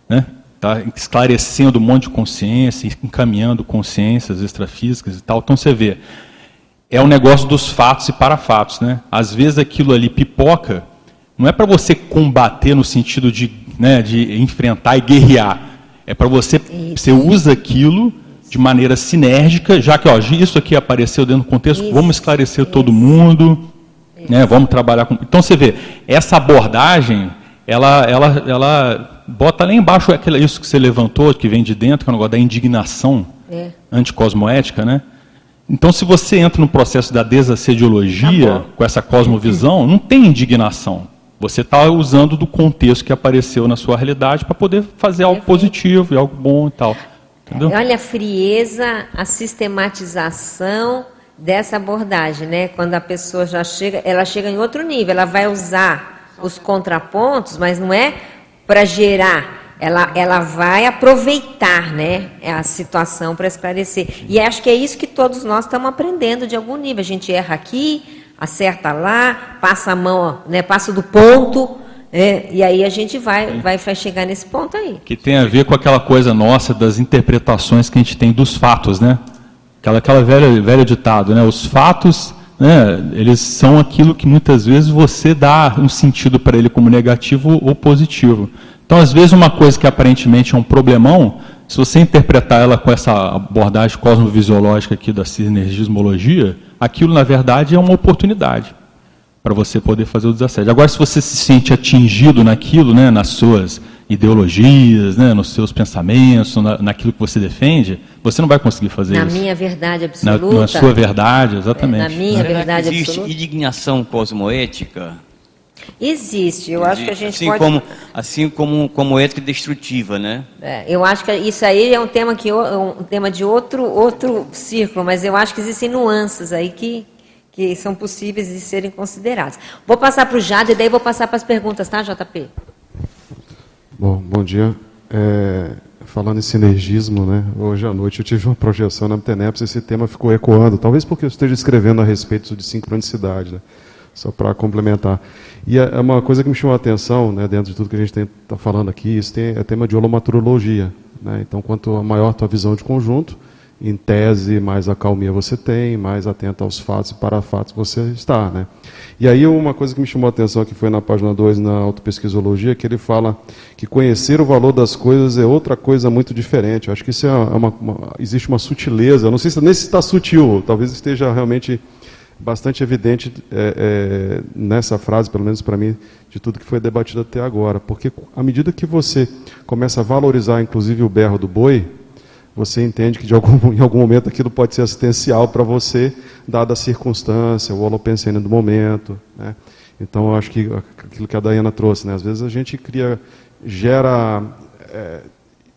Né? Está esclarecendo um monte de consciência, encaminhando consciências extrafísicas e tal. Então você vê, é o um negócio dos fatos e parafatos. Né? Às vezes aquilo ali pipoca, não é para você combater no sentido de, né, de enfrentar e guerrear é para você, você usa aquilo de maneira sinérgica, já que ó, isso aqui apareceu dentro do contexto, isso. vamos esclarecer isso. todo mundo, né, vamos trabalhar com. Então você vê, essa abordagem, ela, ela, ela bota lá embaixo aquilo, isso que você levantou, que vem de dentro, que é o negócio da indignação é. anticosmoética, né? Então, se você entra no processo da desassediologia, tá com essa cosmovisão, não tem indignação. Você está usando do contexto que apareceu na sua realidade para poder fazer algo positivo e algo bom e tal. Entendeu? Olha a frieza, a sistematização dessa abordagem, né? Quando a pessoa já chega, ela chega em outro nível, ela vai usar os contrapontos, mas não é para gerar, ela, ela vai aproveitar, né, a situação para esclarecer. E acho que é isso que todos nós estamos aprendendo de algum nível. A gente erra aqui, acerta lá, passa a mão, né, passa do ponto, né, e aí a gente vai, vai, vai chegar nesse ponto aí. Que tem a ver com aquela coisa nossa das interpretações que a gente tem dos fatos, né? Aquela, aquela velha, velha ditado, né? Os fatos, né, eles são aquilo que muitas vezes você dá um sentido para ele como negativo ou positivo. Então, às vezes, uma coisa que aparentemente é um problemão, se você interpretar ela com essa abordagem cosmovisiológica aqui da sinergismologia, aquilo na verdade é uma oportunidade para você poder fazer o desassédio. Agora, se você se sente atingido naquilo, né, nas suas ideologias, né, nos seus pensamentos, na, naquilo que você defende, você não vai conseguir fazer na isso. Na minha verdade absoluta. Na, na sua verdade, exatamente. Na minha né? verdade existe absoluta. Existe indignação cosmoética? Existe, eu Existe. acho que a gente assim pode... Como, assim como, como ética destrutiva, né? É, eu acho que isso aí é um tema, que, um tema de outro, outro círculo, mas eu acho que existem nuances aí que, que são possíveis de serem consideradas. Vou passar para o Jade e daí vou passar para as perguntas, tá, JP? Bom, bom dia. É, falando em sinergismo, né, hoje à noite eu tive uma projeção na Mteneps e esse tema ficou ecoando, talvez porque eu esteja escrevendo a respeito de sincronicidade, né, só para complementar. E é, é uma coisa que me chamou a atenção, né, dentro de tudo que a gente está falando aqui, isso tem, é tema de holomaturologia. Né? Então, quanto maior a tua visão de conjunto, em tese, mais acalmia você tem, mais atento aos fatos e para fatos você está. Né? E aí, uma coisa que me chamou a atenção que foi na página 2, na autopesquisologia, que ele fala que conhecer o valor das coisas é outra coisa muito diferente. Eu acho que isso é uma, uma, existe uma sutileza, não sei se nem se está sutil, talvez esteja realmente bastante evidente é, é, nessa frase, pelo menos para mim, de tudo que foi debatido até agora. Porque à medida que você começa a valorizar, inclusive, o berro do boi, você entende que de algum, [LAUGHS] em algum momento aquilo pode ser assistencial para você, dada a circunstância, o holopensene do momento. Né? Então, eu acho que aquilo que a Dayana trouxe, né? às vezes a gente cria, gera. É,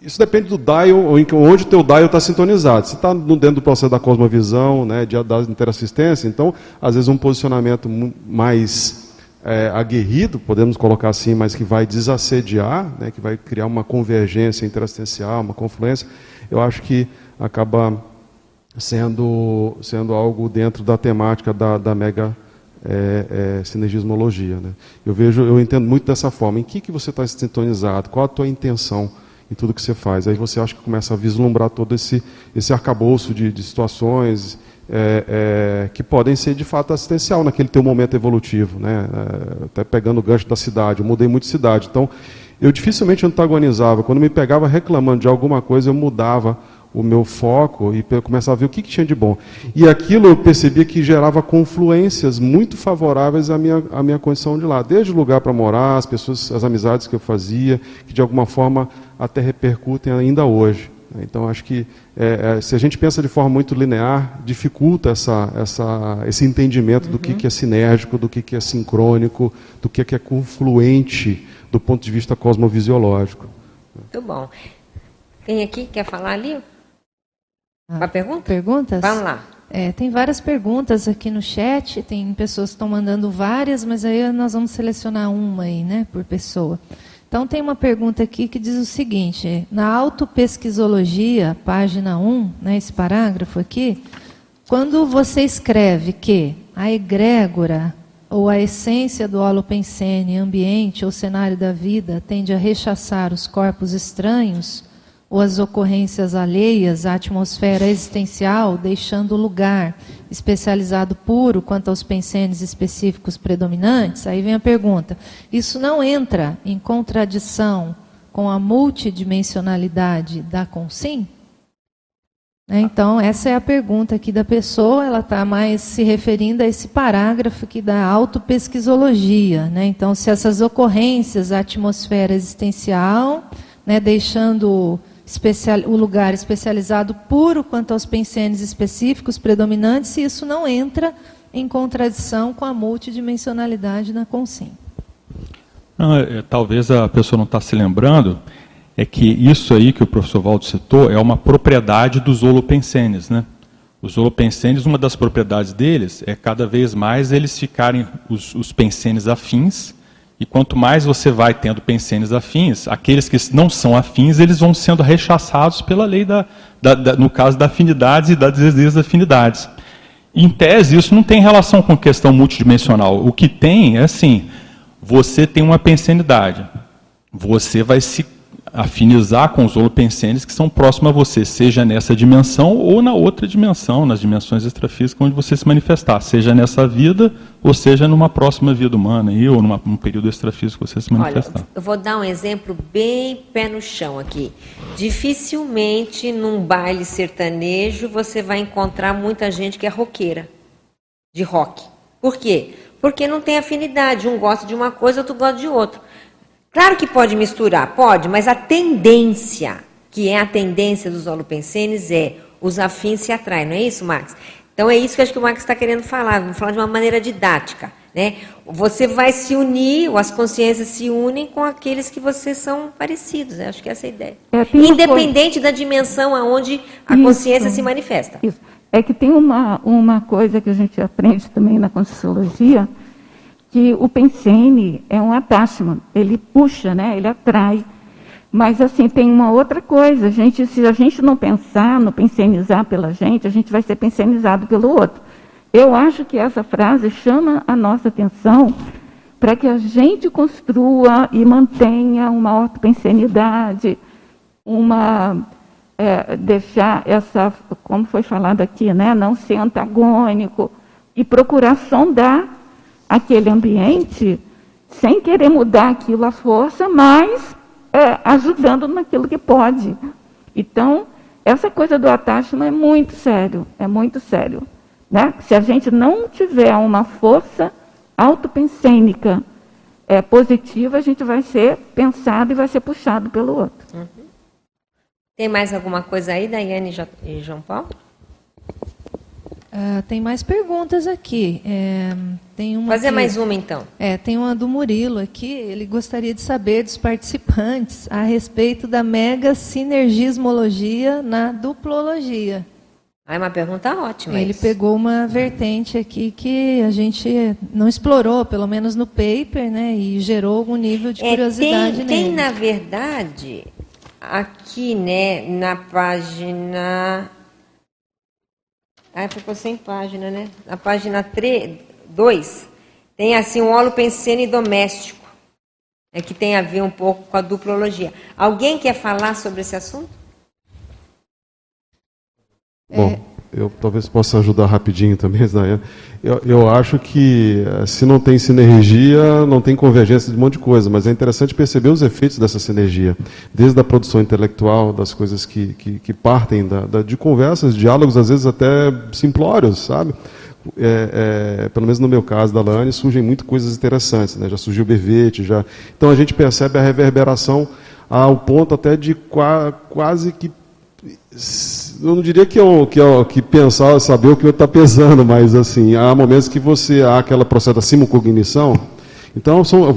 isso depende do dial, onde o teu dial está sintonizado. Se está dentro do processo da cosmovisão, né, de, da interassistência, então, às vezes um posicionamento mais é, aguerrido, podemos colocar assim, mas que vai desassediar, né, que vai criar uma convergência interassistencial, uma confluência, eu acho que acaba sendo, sendo algo dentro da temática da, da mega é, é, sinergismologia. Né? Eu vejo, eu entendo muito dessa forma. Em que, que você está sintonizado? Qual a tua intenção? Em tudo que você faz. Aí você acha que começa a vislumbrar todo esse, esse arcabouço de, de situações é, é, que podem ser de fato assistencial naquele teu momento evolutivo. Né? É, até pegando o gancho da cidade, eu mudei muito de cidade. Então, eu dificilmente antagonizava. Quando me pegava reclamando de alguma coisa, eu mudava o meu foco e começava a ver o que, que, tinha de bom. E aquilo eu percebia que gerava confluências muito favoráveis à minha, à minha condição de lá. Desde o lugar para morar, as pessoas, as amizades que eu fazia, que de alguma forma até repercutem ainda hoje. Então, acho que é, é, se a gente pensa de forma muito linear, dificulta essa, essa, esse entendimento uhum. do que, que é sinérgico, do que, que é sincrônico, do que, que é confluente do ponto de vista cosmovisiológico. Muito bom. Quem aqui quer falar ali? Uma pergunta? Perguntas? Vamos lá. É, tem várias perguntas aqui no chat, tem pessoas que estão mandando várias, mas aí nós vamos selecionar uma aí, né, por pessoa. Então tem uma pergunta aqui que diz o seguinte: na autopesquisologia, página 1, né, esse parágrafo aqui, quando você escreve que a egrégora ou a essência do holopensene, ambiente ou cenário da vida tende a rechaçar os corpos estranhos, ou as ocorrências alheias à atmosfera existencial, deixando o lugar especializado puro quanto aos pensenes específicos predominantes, aí vem a pergunta: isso não entra em contradição com a multidimensionalidade da consim? Né, então, essa é a pergunta aqui da pessoa, ela está mais se referindo a esse parágrafo aqui da autopesquisologia. Né? Então, se essas ocorrências, a atmosfera existencial, né, deixando especial, o lugar especializado puro quanto aos pensenes específicos predominantes, e isso não entra em contradição com a multidimensionalidade na consim. Não, é, é, talvez a pessoa não está se lembrando, é que isso aí que o professor Valdo citou é uma propriedade dos holopensenes. Né? Os holopensenes, uma das propriedades deles é cada vez mais eles ficarem, os, os pensenes afins, e quanto mais você vai tendo pensenes afins, aqueles que não são afins, eles vão sendo rechaçados pela lei da, da, da no caso da afinidades e das desafinidades. Em tese, isso não tem relação com questão multidimensional. O que tem é assim: você tem uma pensenidade, você vai se afinizar com os holopensenes que são próximos a você, seja nessa dimensão ou na outra dimensão, nas dimensões extrafísicas onde você se manifestar, seja nessa vida ou seja numa próxima vida humana aí, ou numa, num período extrafísico você se manifestar. Olha, eu vou dar um exemplo bem pé no chão aqui. Dificilmente num baile sertanejo você vai encontrar muita gente que é roqueira, de rock. Por quê? Porque não tem afinidade, um gosta de uma coisa, outro gosta de outro. Claro que pode misturar, pode, mas a tendência, que é a tendência dos holopensenes, é os afins se atraem, não é isso, Max? Então é isso que acho que o Max está querendo falar, vamos falar de uma maneira didática. Né? Você vai se unir, ou as consciências se unem com aqueles que vocês são parecidos. Né? Acho que essa é a ideia. É, Independente da dimensão aonde a isso, consciência se manifesta. Isso. É que tem uma, uma coisa que a gente aprende também na Conscienciologia, que o pensene é um attachment, ele puxa, né? ele atrai. Mas assim, tem uma outra coisa, a gente, se a gente não pensar, não pensenizar pela gente, a gente vai ser pensenizado pelo outro. Eu acho que essa frase chama a nossa atenção para que a gente construa e mantenha uma autopensenidade, uma é, deixar essa, como foi falado aqui, né, não ser antagônico e procurar sondar aquele ambiente sem querer mudar aquilo à força, mas é, ajudando naquilo que pode. Então, essa coisa do attachment é muito sério, é muito sério. Né? Se a gente não tiver uma força autopensênica é, positiva, a gente vai ser pensado e vai ser puxado pelo outro. Uhum. Tem mais alguma coisa aí, Daiane e João Paulo? Uh, tem mais perguntas aqui. É, tem uma Fazer que, mais uma, então. É, tem uma do Murilo aqui. Ele gostaria de saber dos participantes a respeito da mega sinergismologia na duplologia. Ah, é uma pergunta ótima. Ele isso. pegou uma vertente aqui que a gente não explorou, pelo menos no paper, né, e gerou algum nível de é, curiosidade tem, nele. Tem, na verdade, aqui, né, na página. Ah, ficou sem página, né? Na página 3, 2, tem assim um holopensene doméstico, é que tem a ver um pouco com a duplologia. Alguém quer falar sobre esse assunto? Bom, é... eu talvez possa ajudar rapidinho também, [LAUGHS] Daiane. Eu, eu acho que eh, se não tem sinergia, não tem convergência de um monte de coisa, mas é interessante perceber os efeitos dessa sinergia, desde a produção intelectual, das coisas que, que, que partem da, da, de conversas, diálogos, às vezes até simplórios, sabe? É, é, pelo menos no meu caso da Lani, surgem muitas coisas interessantes, né? já surgiu o Bevete, já... então a gente percebe a reverberação ao ponto até de qua, quase que eu não diria que, eu, que, eu, que pensar, saber o que está pesando, mas assim, há momentos que você há aquela processo da simulcognição. Então, são,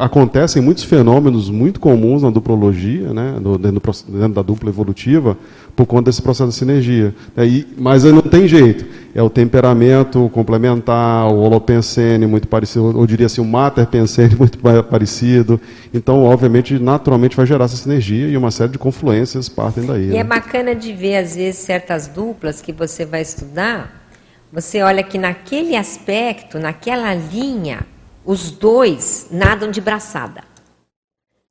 acontecem muitos fenômenos muito comuns na duplologia, né, no, dentro, dentro, da dupla evolutiva, por conta desse processo de sinergia. É, mas não tem jeito. É o temperamento complementar, o holopensene muito parecido, eu diria assim, o materpensene [LAUGHS] muito parecido. Então, obviamente, naturalmente vai gerar essa sinergia e uma série de confluências partem daí. E é né? é bacana de ver, às vezes, certas duplas que você vai estudar, você olha que naquele aspecto, naquela linha, os dois nadam de braçada.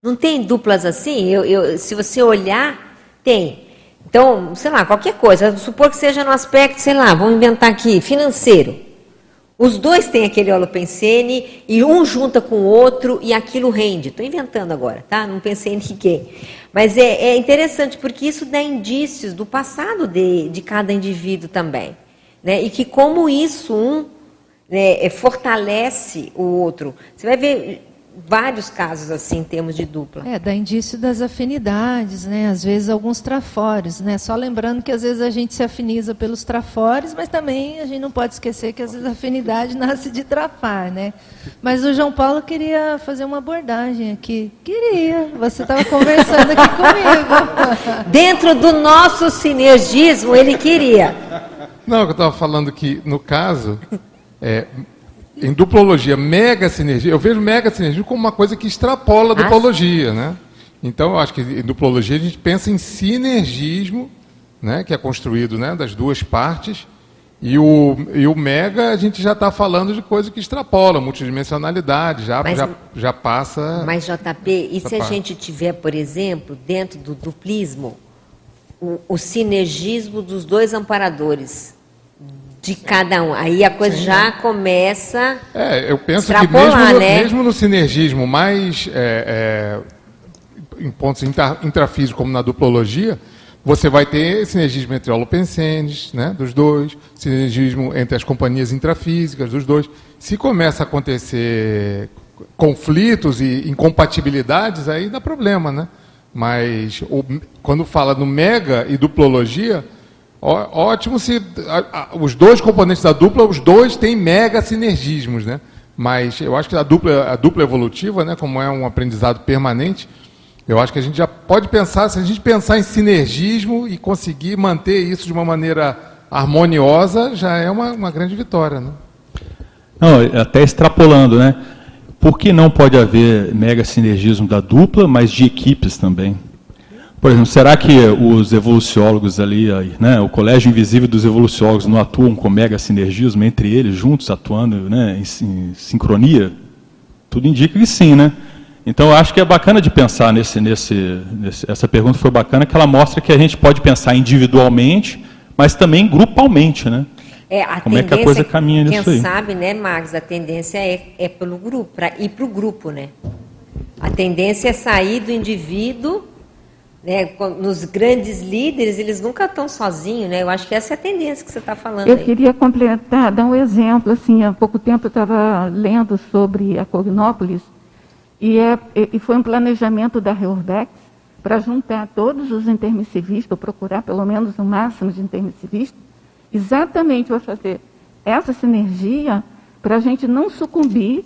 Não tem duplas assim? Eu, eu, se você olhar, tem. Então, sei lá, qualquer coisa, supor que seja no aspecto, sei lá, vamos inventar aqui, financeiro. Os dois têm aquele holopensene e um junta com o outro e aquilo rende. Estou inventando agora, tá? Não pensei em ninguém. Mas é, é, interessante porque isso dá indícios do passado de, de cada indivíduo também. Né? E que como isso um né, fortalece o outro. Você vai ver vários casos assim em termos de dupla. É, dá indício das afinidades, né? Às vezes alguns trafores, né? Só lembrando que às vezes a gente se afiniza pelos trafores, mas também a gente não pode esquecer que às vezes a afinidade [LAUGHS] nasce de trafar, né? Mas o João Paulo queria fazer uma abordagem aqui. Queria. Você estava conversando aqui [LAUGHS] comigo. Dentro do nosso sinergismo, ele queria. Não, eu estava falando que, no caso, é, em duplologia, mega sinergia, eu vejo mega sinergia como uma coisa que extrapola a duplologia, né? Então, eu acho que em duplologia a gente pensa em sinergismo, né, que é construído né, das duas partes, e o, e o mega a gente já está falando de coisa que extrapola, multidimensionalidade, já, mas, já, já passa. Mas, JP, e se a gente tiver, por exemplo, dentro do duplismo, o, o sinergismo dos dois amparadores? De cada um. Aí a coisa Sim. já começa. É, eu penso que mesmo no, né? mesmo no sinergismo mais é, é, em pontos intra, intrafísicos, como na duplologia, você vai ter sinergismo entre holopensenes, né, dos dois, sinergismo entre as companhias intrafísicas dos dois. Se começa a acontecer conflitos e incompatibilidades, aí dá problema, né? Mas o, quando fala no mega e duplologia, Ó, ótimo se a, a, os dois componentes da dupla, os dois têm mega sinergismos, né? Mas eu acho que a dupla, a dupla evolutiva, né, como é um aprendizado permanente, eu acho que a gente já pode pensar, se a gente pensar em sinergismo e conseguir manter isso de uma maneira harmoniosa, já é uma, uma grande vitória. Né? Não, até extrapolando, né? Por que não pode haver mega sinergismo da dupla, mas de equipes também? Por exemplo, será que os evoluciólogos ali, né, o colégio invisível dos evoluciólogos não atuam com mega sinergismo entre eles, juntos, atuando né, em, em sincronia? Tudo indica que sim, né? Então, eu acho que é bacana de pensar nesse, nesse, nesse, essa pergunta foi bacana, que ela mostra que a gente pode pensar individualmente, mas também grupalmente, né? É, Como é que a coisa caminha nisso quem aí? Quem sabe, né, Marcos, a tendência é, é pelo grupo, para ir para o grupo, né? A tendência é sair do indivíduo né, nos grandes líderes, eles nunca estão sozinhos, né? Eu acho que essa é a tendência que você está falando. Eu aí. queria completar, dar um exemplo. Assim, há pouco tempo eu estava lendo sobre a Cognópolis e, é, e foi um planejamento da Reurbex para juntar todos os intermissivistas, ou procurar pelo menos o máximo de intermissivistas, exatamente para fazer essa sinergia para a gente não sucumbir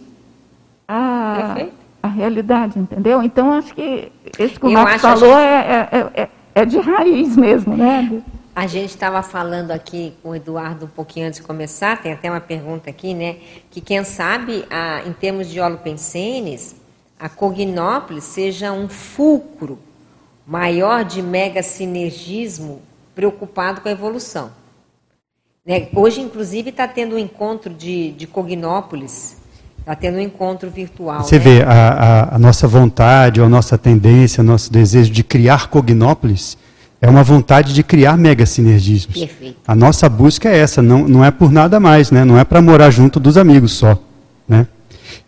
à, à realidade, entendeu? Então, acho que esse que o Marcos falou gente... é, é, é, é de raiz mesmo, né? A gente estava falando aqui com o Eduardo um pouquinho antes de começar, tem até uma pergunta aqui, né? Que quem sabe, a, em termos de holopensenes, a Cognópolis seja um fulcro maior de mega sinergismo preocupado com a evolução. Né? Hoje, inclusive, está tendo um encontro de, de Cognópolis, tendo um encontro virtual. Você né? vê, a, a, a, nossa vontade, a nossa tendência, o nosso desejo de criar Cognópolis é uma vontade de criar mega sinergismos. Perfeito. A nossa busca é essa, não, não é por nada mais, né? não é para morar junto dos amigos só. Né?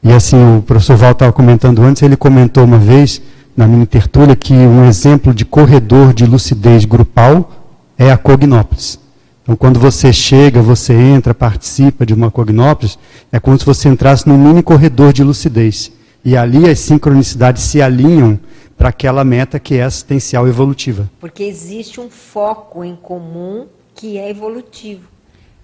E assim, o professor Val estava comentando antes, ele comentou uma vez na minha tertúlia que um exemplo de corredor de lucidez grupal é a Cognópolis. Então, quando você chega, você entra, participa de uma Cognópolis, é como se você entrasse num mini corredor de lucidez. E ali as sincronicidades se alinham para aquela meta que é assistencial evolutiva. Porque existe um foco em comum que é evolutivo.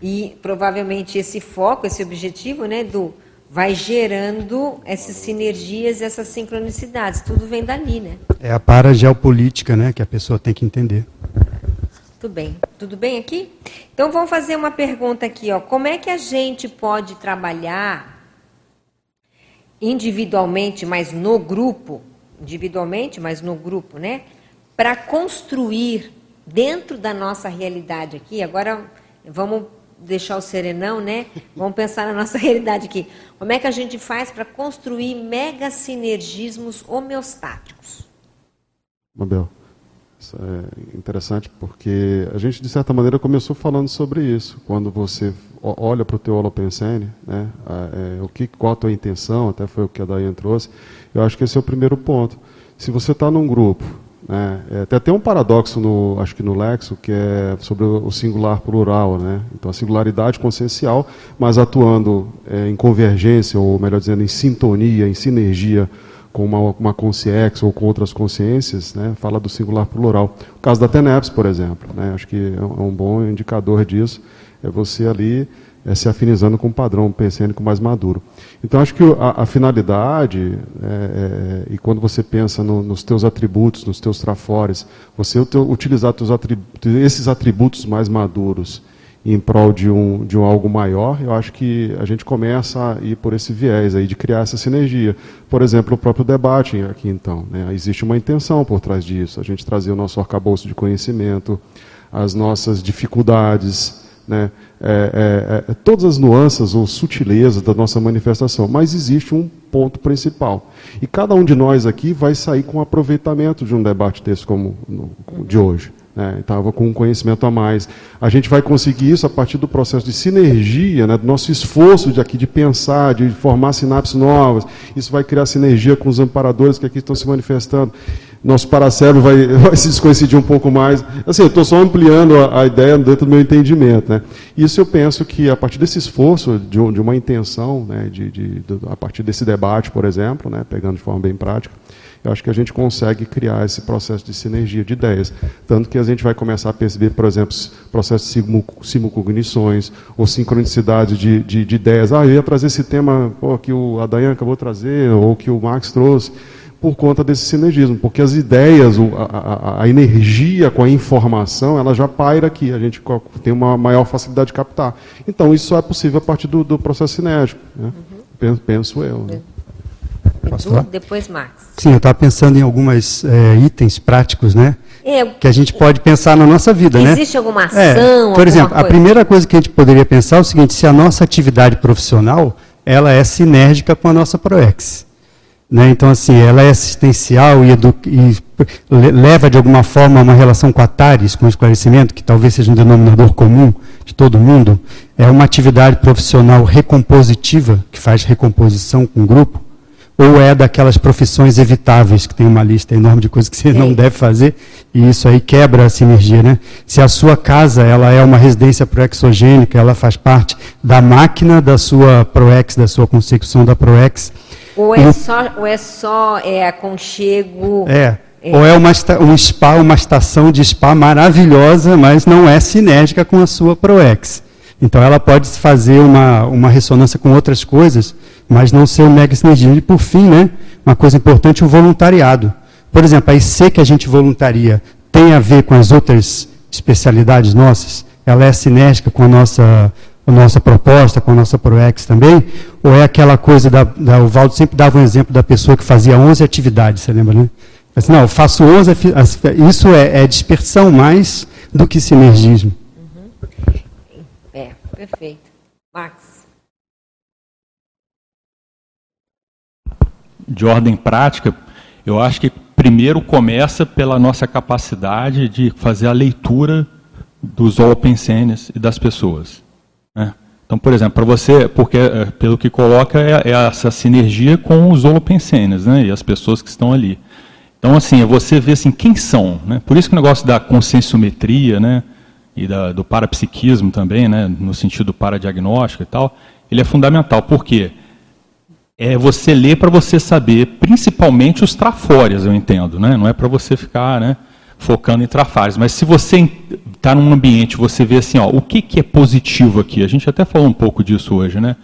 E provavelmente esse foco, esse objetivo, né, do vai gerando essas sinergias, essas sincronicidades. Tudo vem dali, né? É a parageopolítica, né, que a pessoa tem que entender. Tudo bem. Tudo bem aqui? Então vamos fazer uma pergunta aqui, ó. Como é que a gente pode trabalhar individualmente, mas no grupo, individualmente, mas no grupo, né? Para construir dentro da nossa realidade aqui. Agora vamos deixar o serenão, né? Vamos pensar na nossa [LAUGHS] realidade aqui. Como é que a gente faz para construir mega sinergismos homeostáticos? Mabel, isso é interessante porque a gente, de certa maneira, começou falando sobre isso. Quando você olha para o teu holopensene, né, é, o que, qual a tua intenção, até foi o que a Dayan trouxe, eu acho que esse é o primeiro ponto. Se você está num grupo, né, é, tem até um paradoxo, no, acho que no Lexo, que é sobre o singular plural. Né? Então, a singularidade consciencial, mas atuando é, em convergência, ou melhor dizendo, em sintonia, em sinergia com uma, uma consciência ou com outras consciências, né, fala do singular plural. O caso da TENEPS, por exemplo, né, acho que é um é bom indicador disso, é você ali é, se afinizando com um padrão pensênico mais maduro. Então, acho que a, a finalidade, é, é, e quando você pensa no, nos teus atributos, nos teus trafores, você utilizar teus atributos, esses atributos mais maduros em prol de um, de um algo maior, eu acho que a gente começa a ir por esse viés aí de criar essa sinergia. Por exemplo, o próprio debate aqui então. Né? Existe uma intenção por trás disso, a gente trazer o nosso arcabouço de conhecimento, as nossas dificuldades, né? É, é, é, todas as nuances ou sutilezas da nossa manifestação, mas existe um ponto principal. E cada um de nós aqui vai sair com aproveitamento de um debate desse como no, de hoje. Né? Estava com um conhecimento a mais. A gente vai conseguir isso a partir do processo de sinergia, né? do nosso esforço de aqui de pensar, de formar sinapses novas. Isso vai criar sinergia com os amparadores que aqui estão se manifestando nosso paracérebro vai, [LAUGHS] vai se descoincidir um pouco mais. Assim, eu estou só ampliando a, a, ideia dentro do meu entendimento. Né? Isso eu penso que a partir desse esforço, de, de uma intenção, né, de, de, de, a partir desse debate, por exemplo, né, pegando de forma bem prática, eu acho que a gente consegue criar esse processo de sinergia de ideias. Tanto que a gente vai começar a perceber, por exemplo, processos de simulcognições ou sincronicidade de, de, de, ideias. Ah, eu ia trazer esse tema pô, que o Adayan acabou de trazer, ou que o Max trouxe por conta desse sinergismo, porque as ideias, a, a, a, energia com a informação, ela já paira aqui, a gente tem uma maior facilidade de captar. Então, isso é possível a partir do, do processo cinético, né? uhum. penso eu. Né? Edu, depois Max. Sim, eu estava pensando em alguns é, itens práticos, né? É, que a gente pode pensar na nossa vida, existe né? Existe alguma ação? É, por exemplo, a primeira coisa que a gente poderia pensar é o seguinte: se a nossa atividade profissional ela é sinérgica com a nossa ProEx. Né? Então, assim, ela é assistencial e, e, leva de alguma forma uma relação com a TARES, com o esclarecimento, que talvez seja um denominador comum de todo mundo. É uma atividade profissional recompositiva, que faz recomposição com o grupo, ou é daquelas profissões evitáveis, que tem uma lista enorme de coisas que você Sim. não deve fazer, e isso aí quebra a sinergia. Né? Se a sua casa ela é uma residência proexogênica, ela faz parte da máquina da sua proex, da sua consecução da proex, ou é só, ou é só é, aconchego? É. É. Ou é uma, um spa, uma estação de spa maravilhosa, mas não é sinérgica com a sua ProEx. Então ela pode fazer uma, uma ressonância com outras coisas, mas não ser um mega sinergia. E por fim, né, uma coisa importante, o voluntariado. Por exemplo, a IC que a gente voluntaria tem a ver com as outras especialidades nossas? Ela é sinérgica com a nossa, a nossa proposta, com a nossa ProEx também? Ou é aquela coisa, da, da, o Valdo sempre dava um exemplo da pessoa que fazia 11 atividades, você lembra, né? Assim, não, eu faço 11, isso é, é dispersão mais do que sinergismo. Uhum. É, perfeito. Max. De ordem prática, eu acho que primeiro começa pela nossa capacidade de fazer a leitura dos open scenes e das pessoas. Né? Então, por exemplo, para você, porque é, pelo que coloca é, é, essa sinergia com os open scenes, né, e as pessoas que estão ali. Então, assim, você vê assim, quem são, né? Por isso que o negócio da conscienciometria, né, e da, do parapsiquismo também, né, no sentido paradiagnóstico e tal, ele é fundamental. Por quê? É você ler para você saber, principalmente os trafórias, eu entendo, né? Não é para você ficar, né, focando em trafários. Mas se você está num ambiente, você vê assim, ó, o que, que é positivo aqui? A gente até falou um pouco disso hoje, né?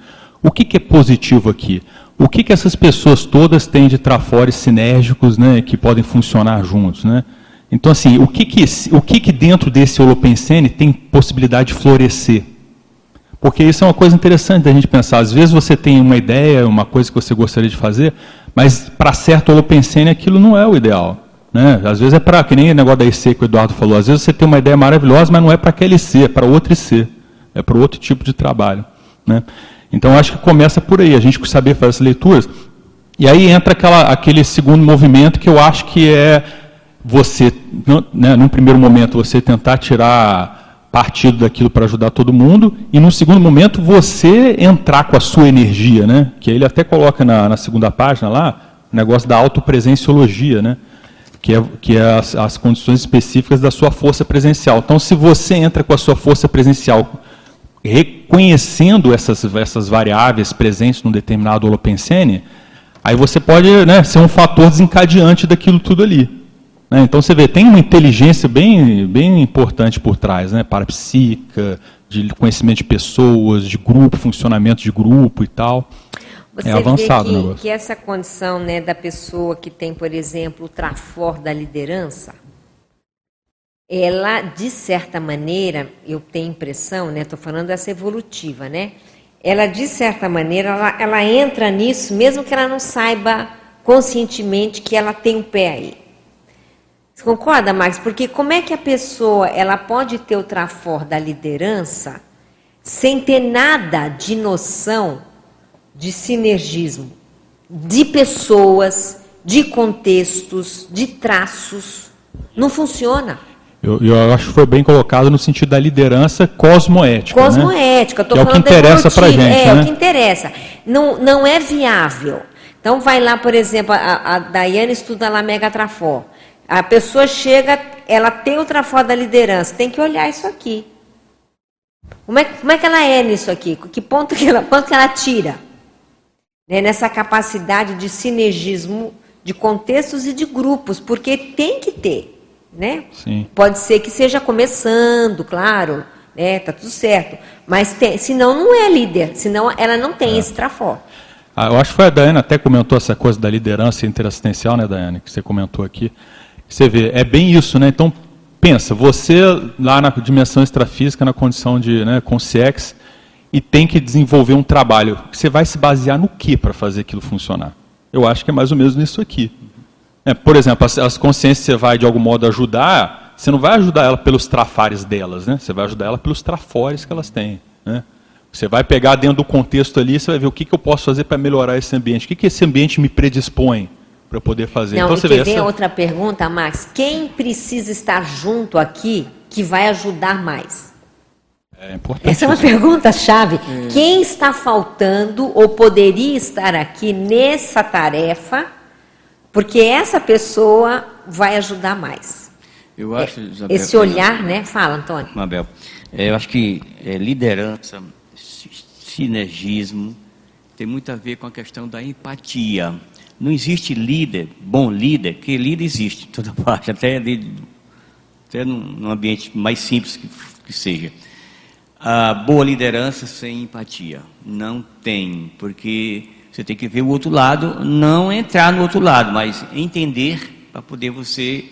O que, que é positivo aqui? O que, que essas pessoas todas têm de trafores sinérgicos, né, que podem funcionar juntos, né? Então, assim, o que que, o que, que dentro desse holopensene tem possibilidade de florescer? Porque isso é uma coisa interessante da gente pensar. Às vezes você tem uma ideia, uma coisa que você gostaria de fazer, mas para certo holopensene aquilo não é o ideal. Né? Às vezes é para, que nem o negócio da IC que o Eduardo falou, às vezes você tem uma ideia maravilhosa, mas não é para aquele IC, é para outro IC, é para outro tipo de trabalho. Né? Então acho que começa por aí, a gente saber fazer as leituras. E aí entra aquela, aquele segundo movimento que eu acho que é você, né, num primeiro momento, você tentar tirar partido daquilo para ajudar todo mundo, e no segundo momento você entrar com a sua energia, né? Que ele até coloca na, na segunda página lá, o negócio da autopresenciologia, né? que é, que é as, as, condições específicas da sua força presencial. Então, se você entra com a sua força presencial reconhecendo essas, essas variáveis presentes num determinado holopensene, aí você pode né, ser um fator desencadeante daquilo tudo ali. Né? Então, você vê, tem uma inteligência bem, bem importante por trás, né, parapsíquica, de conhecimento de pessoas, de grupo, funcionamento de grupo e tal. Você é avançado vê que, que essa condição né, da pessoa que tem, por exemplo, o trafor da liderança, ela, de certa maneira, eu tenho impressão, né, estou falando dessa evolutiva, né? Ela, de certa maneira, ela, ela entra nisso, mesmo que ela não saiba conscientemente que ela tem um pé aí. Você concorda, Max? Porque como é que a pessoa ela pode ter o trafor da liderança sem ter nada de noção de sinergismo, de pessoas, de contextos, de traços. Não funciona. Eu, eu, acho que foi bem colocado no sentido da liderança cosmoética. Né? Cosmoética, né? que é o que interessa para gente. É, né? o que interessa. Não, não é viável. Então, vai lá, por exemplo, a, a Daiane estuda lá Megatrafor. A pessoa chega, ela tem o trafor da liderança, tem que olhar isso aqui. Como é, como é que ela é nisso aqui? Que ponto que ela, ponto que ela tira? né, nessa capacidade de sinergismo de contextos e de grupos, porque tem que ter, né? Sim. Pode ser que seja começando, claro, né? Tá tudo certo, mas tem, senão não é líder, senão ela não tem é. esse trafor. Ah, eu acho que foi a Daiane até comentou essa coisa da liderança interassistencial, né, Daiane, que você comentou aqui. Você vê, é bem isso, né? Então, pensa, você lá na dimensão extrafísica, na condição de né, consciex, e tem que desenvolver um trabalho. Você vai se basear no que para fazer aquilo funcionar? Eu acho que é mais ou menos nisso aqui. É, por exemplo, as, as consciências você vai de algum modo ajudar, você não vai ajudar ela pelos trafares delas, né? Você vai ajudar ela pelos trafores que elas têm, né? Você vai pegar dentro do contexto ali, você vai ver o que, que eu posso fazer para melhorar esse ambiente, o que, que esse ambiente me predispõe para poder fazer. Não, então, você vê essa... outra pergunta, Max. Quem precisa estar junto aqui que vai ajudar mais? É importante. Essa é uma pergunta-chave. É. Quem está faltando ou poderia estar aqui nessa tarefa, porque essa pessoa vai ajudar mais. Eu acho, Isabel, Esse olhar, né? Fala, Antônio. Mabel, é, eu acho que é, liderança, sinergismo, tem muito a ver com a questão da empatia. Não existe líder, bom líder, que líder existe [LAUGHS] toda parte, até, de, até num, num ambiente mais simples que, que seja. A boa liderança sem empatia. Não tem, porque você tem que ver o outro lado, não entrar no outro lado, mas entender para poder você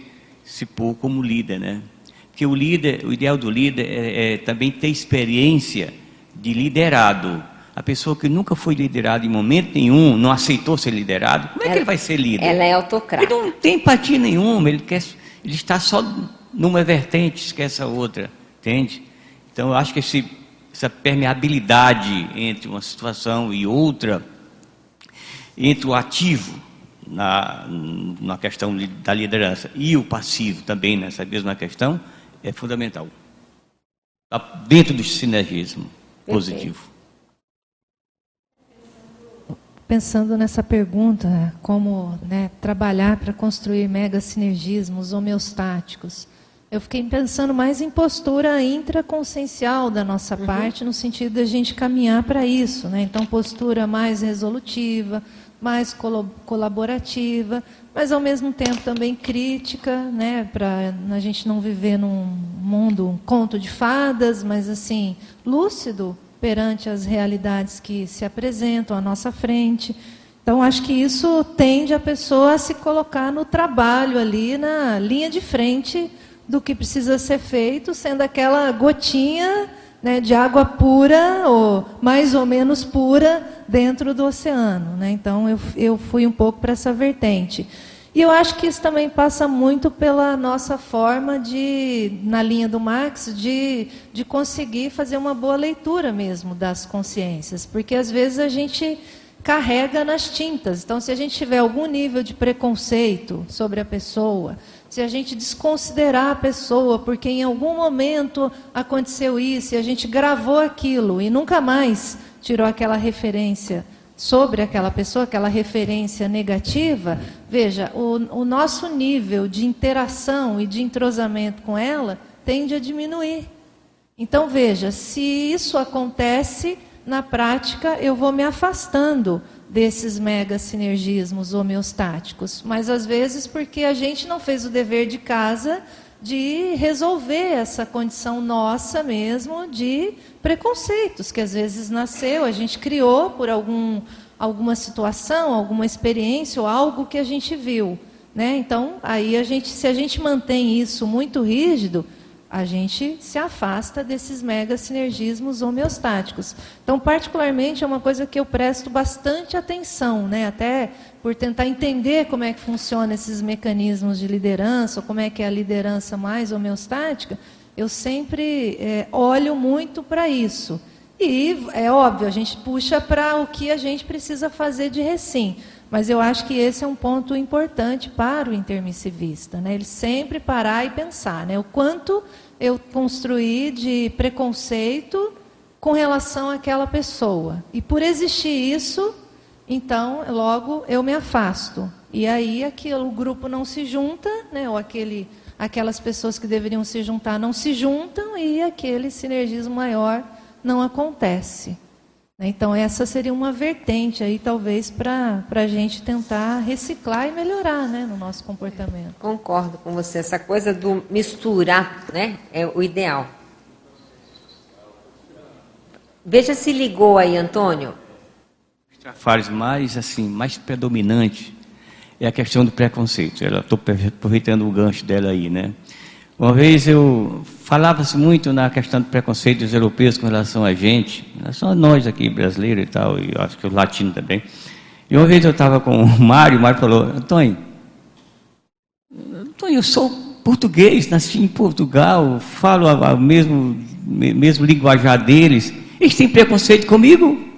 se pôr como líder, né? Porque o líder, o ideal do líder é, é também ter experiência de liderado. A pessoa que nunca foi liderada em momento nenhum, não aceitou ser liderado, como é ela, que ele vai ser líder? Ela é autocrata. Ele não tem empatia nenhuma, ele, quer, ele está só numa vertente, esquece a outra, entende? Então eu acho que esse, essa permeabilidade entre uma situação e outra, entre o ativo na, na questão da liderança e o passivo também nessa mesma questão, é fundamental. Está dentro do sinergismo positivo pensando nessa pergunta, como né, trabalhar para construir mega sinergismos homeostáticos, eu fiquei pensando mais em postura intraconsciencial da nossa uhum. parte, no sentido da gente caminhar para isso. Né? Então, postura mais resolutiva, mais colaborativa, mas ao mesmo tempo também crítica, né? para a gente não viver num mundo, um conto de fadas, mas assim, lúcido perante as realidades que se apresentam à nossa frente. Então, acho que isso tende a pessoa a se colocar no trabalho ali, na linha de frente do que precisa ser feito, sendo aquela gotinha né, de água pura, ou mais ou menos pura, dentro do oceano. Né? Então, eu, eu fui um pouco para essa vertente. E eu acho que isso também passa muito pela nossa forma de, na linha do Marx, de, de conseguir fazer uma boa leitura mesmo das consciências. Porque às vezes a gente carrega nas tintas. Então, se a gente tiver algum nível de preconceito sobre a pessoa, se a gente desconsiderar a pessoa porque em algum momento aconteceu isso e a gente gravou aquilo e nunca mais tirou aquela referência sobre aquela pessoa, aquela referência negativa, veja, o, o nosso nível de interação e de entrosamento com ela tende a diminuir. Então, veja, se isso acontece, na prática eu vou me afastando desses mega sinergismos homeostáticos. Mas às vezes porque a gente não fez o dever de casa de resolver essa condição nossa mesmo de preconceitos que às vezes nasceu, a gente criou por algum, alguma situação, alguma experiência ou algo que a gente viu. Né? Então, aí a gente, se a gente mantém isso muito rígido, a gente se afasta desses mega sinergismos homeostáticos. Então, particularmente, é uma coisa que eu presto bastante atenção, né? até por tentar entender como é que funcionam esses mecanismos de liderança, ou como é que é a liderança mais homeostática, eu sempre é, olho muito para isso. E, é óbvio, a gente puxa para o que a gente precisa fazer de recém. Mas eu acho que esse é um ponto importante para o intermissivista, né? Ele sempre parar e pensar, né? O quanto eu construí de preconceito com relação àquela pessoa. E por existir isso, então, logo eu me afasto. E aí aquilo, o grupo não se junta, né? Ou aquele, aquelas pessoas que deveriam se juntar não se juntam e aquele sinergismo maior não acontece. Né? Então, essa seria uma vertente aí, talvez, para a gente tentar reciclar e melhorar né, no nosso comportamento. Concordo com você. Essa coisa do misturar né, é o ideal. Veja se ligou aí, Antônio. Trafares mais assim, mais predominante é a questão do preconceito. Estou aproveitando o gancho dela aí, né? Uma vez eu falava-se muito na questão do preconceito dos europeus com relação a gente, a nós aqui brasileiros e tal, e acho que os latinos também. E uma vez eu estava com o Mário, o Mário falou: Antônio, Antônio, eu sou português, nasci em Portugal, falo o mesmo, mesmo linguajar deles. Eles têm preconceito comigo?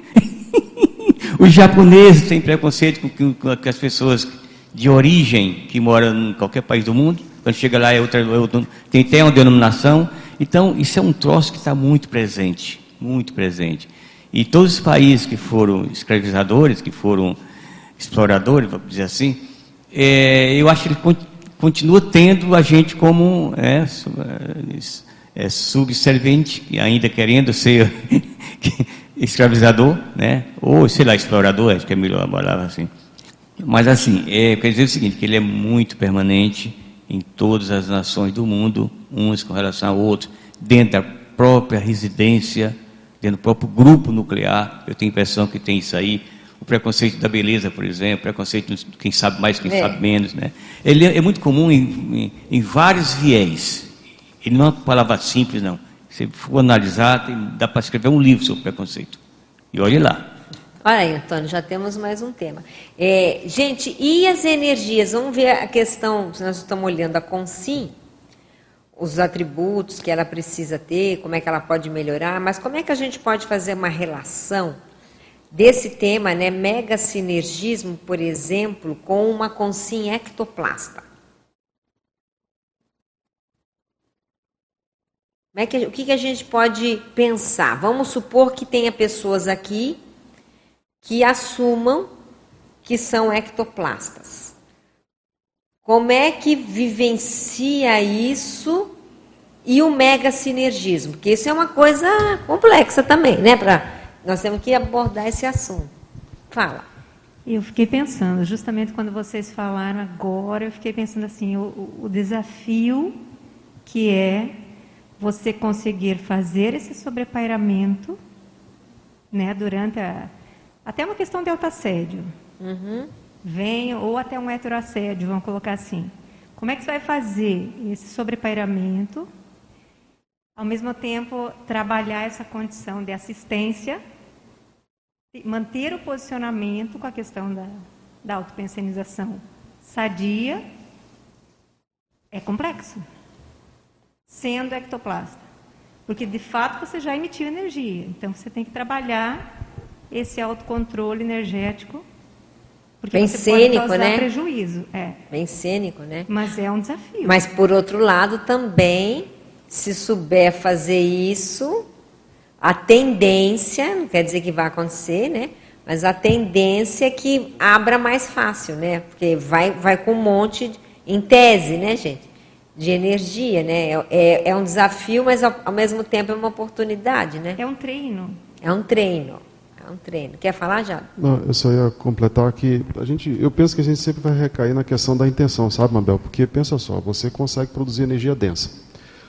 Os japoneses têm preconceito com, com, com as pessoas de origem que moram em qualquer país do mundo. Quando chega lá é outra, é outra tem até uma denominação. Então, isso é um troço que está muito presente, muito presente. E todos os países que foram escravizadores, que foram exploradores, vamos dizer assim, é, eu acho que ele continua tendo a gente como é, é, subserviente, ainda querendo ser [LAUGHS] escravizador, né? Ou, sei lá, explorador, acho que é melhor a palavra assim. Mas assim, é, quer dizer o seguinte, que ele é muito permanente em todas as nações do mundo, uns com relação a outros, dentro da própria residência, dentro do próprio grupo nuclear. Eu tenho a impressão que tem isso aí. O preconceito da beleza, por exemplo, preconceito de quem sabe mais, quem é. sabe menos. Né? Ele é, é muito comum em, em, em, vários viés. Ele não é uma palavra simples, não. Se for analisar, tem, dá para escrever um livro sobre preconceito. E olhe lá. Olha aí, Antônio, já temos mais um tema. É, gente, e as energias? Vamos ver a questão, nós estamos olhando a Consim, os atributos que ela precisa ter, como é que ela pode melhorar, mas como é que a gente pode fazer uma relação desse tema, né, mega sinergismo, por exemplo, com uma Consim ectoplasta? É que, o que, que a gente pode pensar? Vamos supor que tenha pessoas aqui que assumam que são ectoplastas. Como é que vivencia isso e o mega sinergismo? Porque isso é uma coisa complexa também, né? Pra, nós temos que abordar esse assunto. Fala. Eu fiquei pensando, justamente quando vocês falaram agora, eu fiquei pensando assim, o, o desafio que é você conseguir fazer esse sobrepairamento, né, durante a, até uma questão de autoassédio. Uhum. Vem, ou até um heteroassédio, vamos colocar assim. Como é que você vai fazer esse sobrepairamento, ao mesmo tempo trabalhar essa condição de assistência, manter o posicionamento com a questão da, da autopensionização sadia, é complexo, sendo ectoplasta. Porque, de fato, você já emitiu energia. Então, você tem que trabalhar esse autocontrole energético. Porque Bem você cênico, pode causar né? prejuízo. É. Bem cênico, né? Mas é um desafio. Mas, por outro lado, também, se souber fazer isso, a tendência, não quer dizer que vai acontecer, né? Mas a tendência é que abra mais fácil, né? Porque vai, vai com um monte, de, em tese, né, gente? De energia, né? É, é, é um desafio, mas ao, ao mesmo tempo é uma oportunidade, né? É um treino. É um treino. É um treino. Quer falar, já? Não, eu só ia completar que a gente, eu penso que a gente sempre vai recair na questão da intenção, sabe, Mabel? Porque pensa só, você consegue produzir energia densa.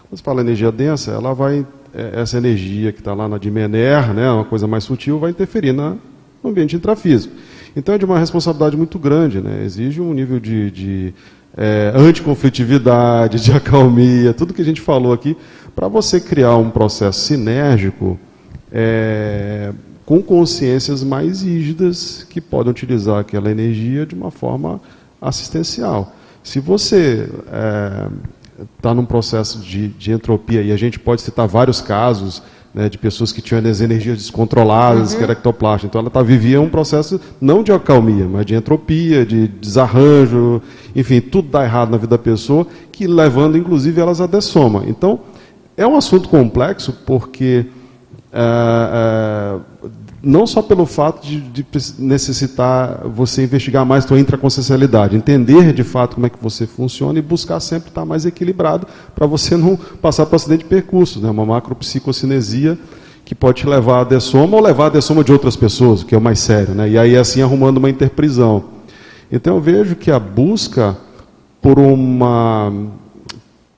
Quando você fala energia densa, ela vai, é, essa energia que está lá na Dimener, né, uma coisa mais sutil, vai interferir na, no ambiente intrafísico. Então é de uma responsabilidade muito grande, né? Exige um nível de, de é, anticonflitividade, de acalmia, tudo que a gente falou aqui, para você criar um processo sinérgico é, com consciências mais rígidas que podem utilizar aquela energia de uma forma assistencial. Se você está é, num processo de, de, entropia, e a gente pode citar vários casos né, de pessoas que tinham as energias descontroladas, uhum. que era ectoplasta, então ela tá, vivia um processo não de acalmia, mas de entropia, de desarranjo, enfim, tudo dá errado na vida da pessoa, que levando inclusive elas à dessoma. Então, é um assunto complexo porque é, é, não só pelo fato de, de, necessitar você investigar mais sua intraconsciencialidade, entender de fato como é que você funciona e buscar sempre estar mais equilibrado para você não passar para acidente de percurso, né? uma macropsicocinesia que pode te levar a dessoma ou levar a dessoma de outras pessoas, que é o mais sério, né? e aí assim arrumando uma interprisão. Então eu vejo que a busca por uma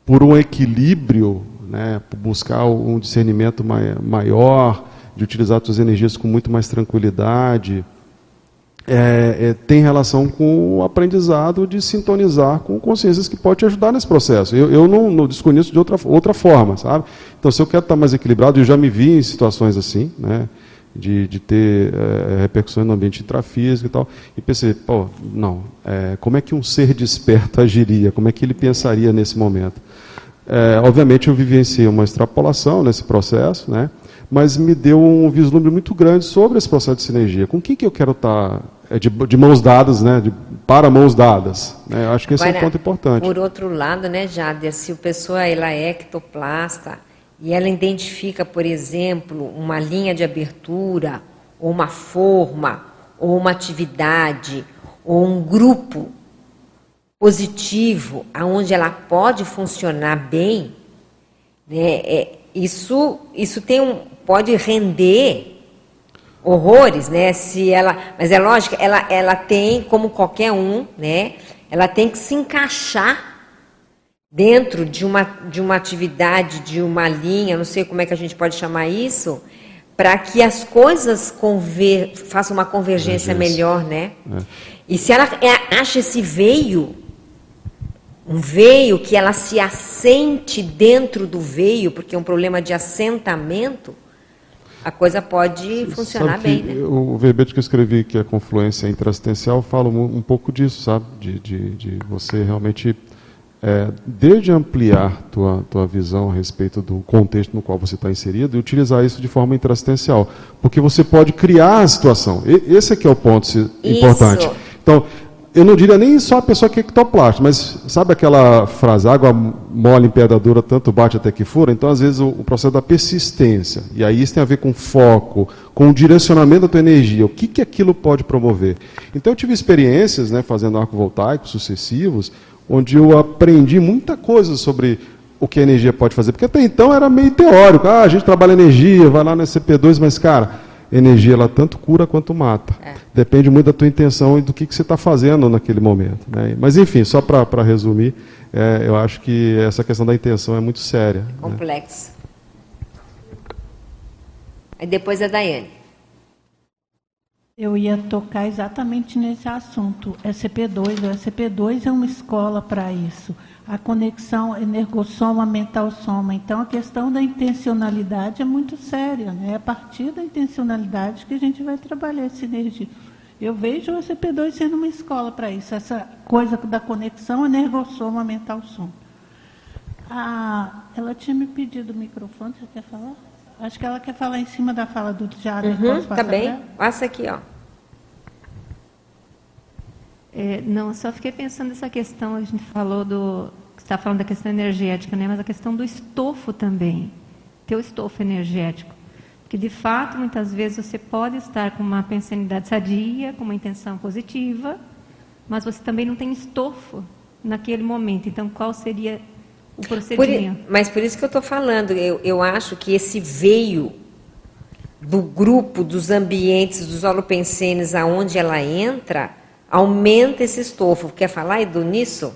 por um equilíbrio né, buscar um discernimento maior, de utilizar suas energias com muito mais tranquilidade, é, é, tem relação com o aprendizado de sintonizar com consciências que pode te ajudar nesse processo. Eu, eu não, não, desconheço de outra, outra forma, sabe? Então, se eu quero estar mais equilibrado, eu já me vi em situações assim, né? De, de ter é, repercussões no ambiente intrafísico e tal, e pensei, pô, não, é, como é que um ser desperto [LAUGHS] agiria? Como é que ele pensaria nesse momento? É, obviamente eu vivenciei uma extrapolação nesse processo, né? Mas me deu um vislumbre muito grande sobre esse processo de sinergia. Com quem que eu quero estar é, de, de, mãos dadas, né? De, para mãos dadas. Né? Acho que esse Agora, é um ponto importante. Por outro lado, né, Jader, se a pessoa ela é ectoplasta e ela identifica, por exemplo, uma linha de abertura, ou uma forma, ou uma atividade, ou um grupo positivo, aonde ela pode funcionar bem, né, é, isso, isso tem um, pode render horrores, né? Se ela, mas é lógico, ela, ela tem, como qualquer um, né? Ela tem que se encaixar dentro de uma, de uma atividade, de uma linha, não sei como é que a gente pode chamar isso, para que as coisas conver, façam uma convergência melhor, né? É. E se ela é, acha esse veio, um veio que ela se assente dentro do veio, porque é um problema de assentamento, a coisa pode funcionar bem. Né? O verbete que eu escrevi, que é a confluência intraassistencial, fala um, pouco disso, sabe? De, de, de você realmente, é, desde ampliar tua, tua visão a respeito do contexto no qual você está inserido e utilizar isso de forma intraassistencial. Porque você pode criar a situação. E, esse aqui é o ponto importante. Isso. Então, eu não diria nem só a pessoa que é ectoplasta, mas sabe aquela frase, água mole em pedra dura, tanto bate até que fura? Então, às vezes, o, o, processo da persistência, e aí isso tem a ver com foco, com o direcionamento da tua energia, o que, que aquilo pode promover. Então, eu tive experiências, né, fazendo arco voltaico sucessivos, onde eu aprendi muita coisa sobre o que a energia pode fazer, porque até então era meio teórico, ah, a gente trabalha energia, vai lá no SCP-2, mas, cara energia ela tanto cura quanto mata. É. Depende muito da tua intenção e do que, que você está fazendo naquele momento. Né? Mas enfim, só para resumir, é, eu acho que essa questão da intenção é muito séria. Né? Complexo. Né? Aí depois a Daiane. Eu ia tocar exatamente nesse assunto. SCP-2, o SCP-2 é uma escola para isso a conexão energossoma, mental-soma. Então, a questão da intencionalidade é muito séria. Né? É a partir da intencionalidade que a gente vai trabalhar essa energia. Eu vejo o SCP-2 sendo uma escola para isso, essa coisa da conexão energossoma, mental-soma. Ah, ela tinha me pedido o microfone, você quer falar? Acho que ela quer falar em cima da fala do Tiago. Uhum, tá bem. Passa aqui, ó. É, não, só fiquei pensando nessa questão, a gente falou do. Você está falando da questão energética, né? mas a questão do estofo também. Teu estofo energético. Porque, de fato, muitas vezes você pode estar com uma pensanidade sadia, com uma intenção positiva, mas você também não tem estofo naquele momento. Então, qual seria o procedimento? Por, mas por isso que eu estou falando, eu, eu acho que esse veio do grupo, dos ambientes, dos holopensenes, aonde ela entra, aumenta esse estofo. Quer falar, Edu, nisso?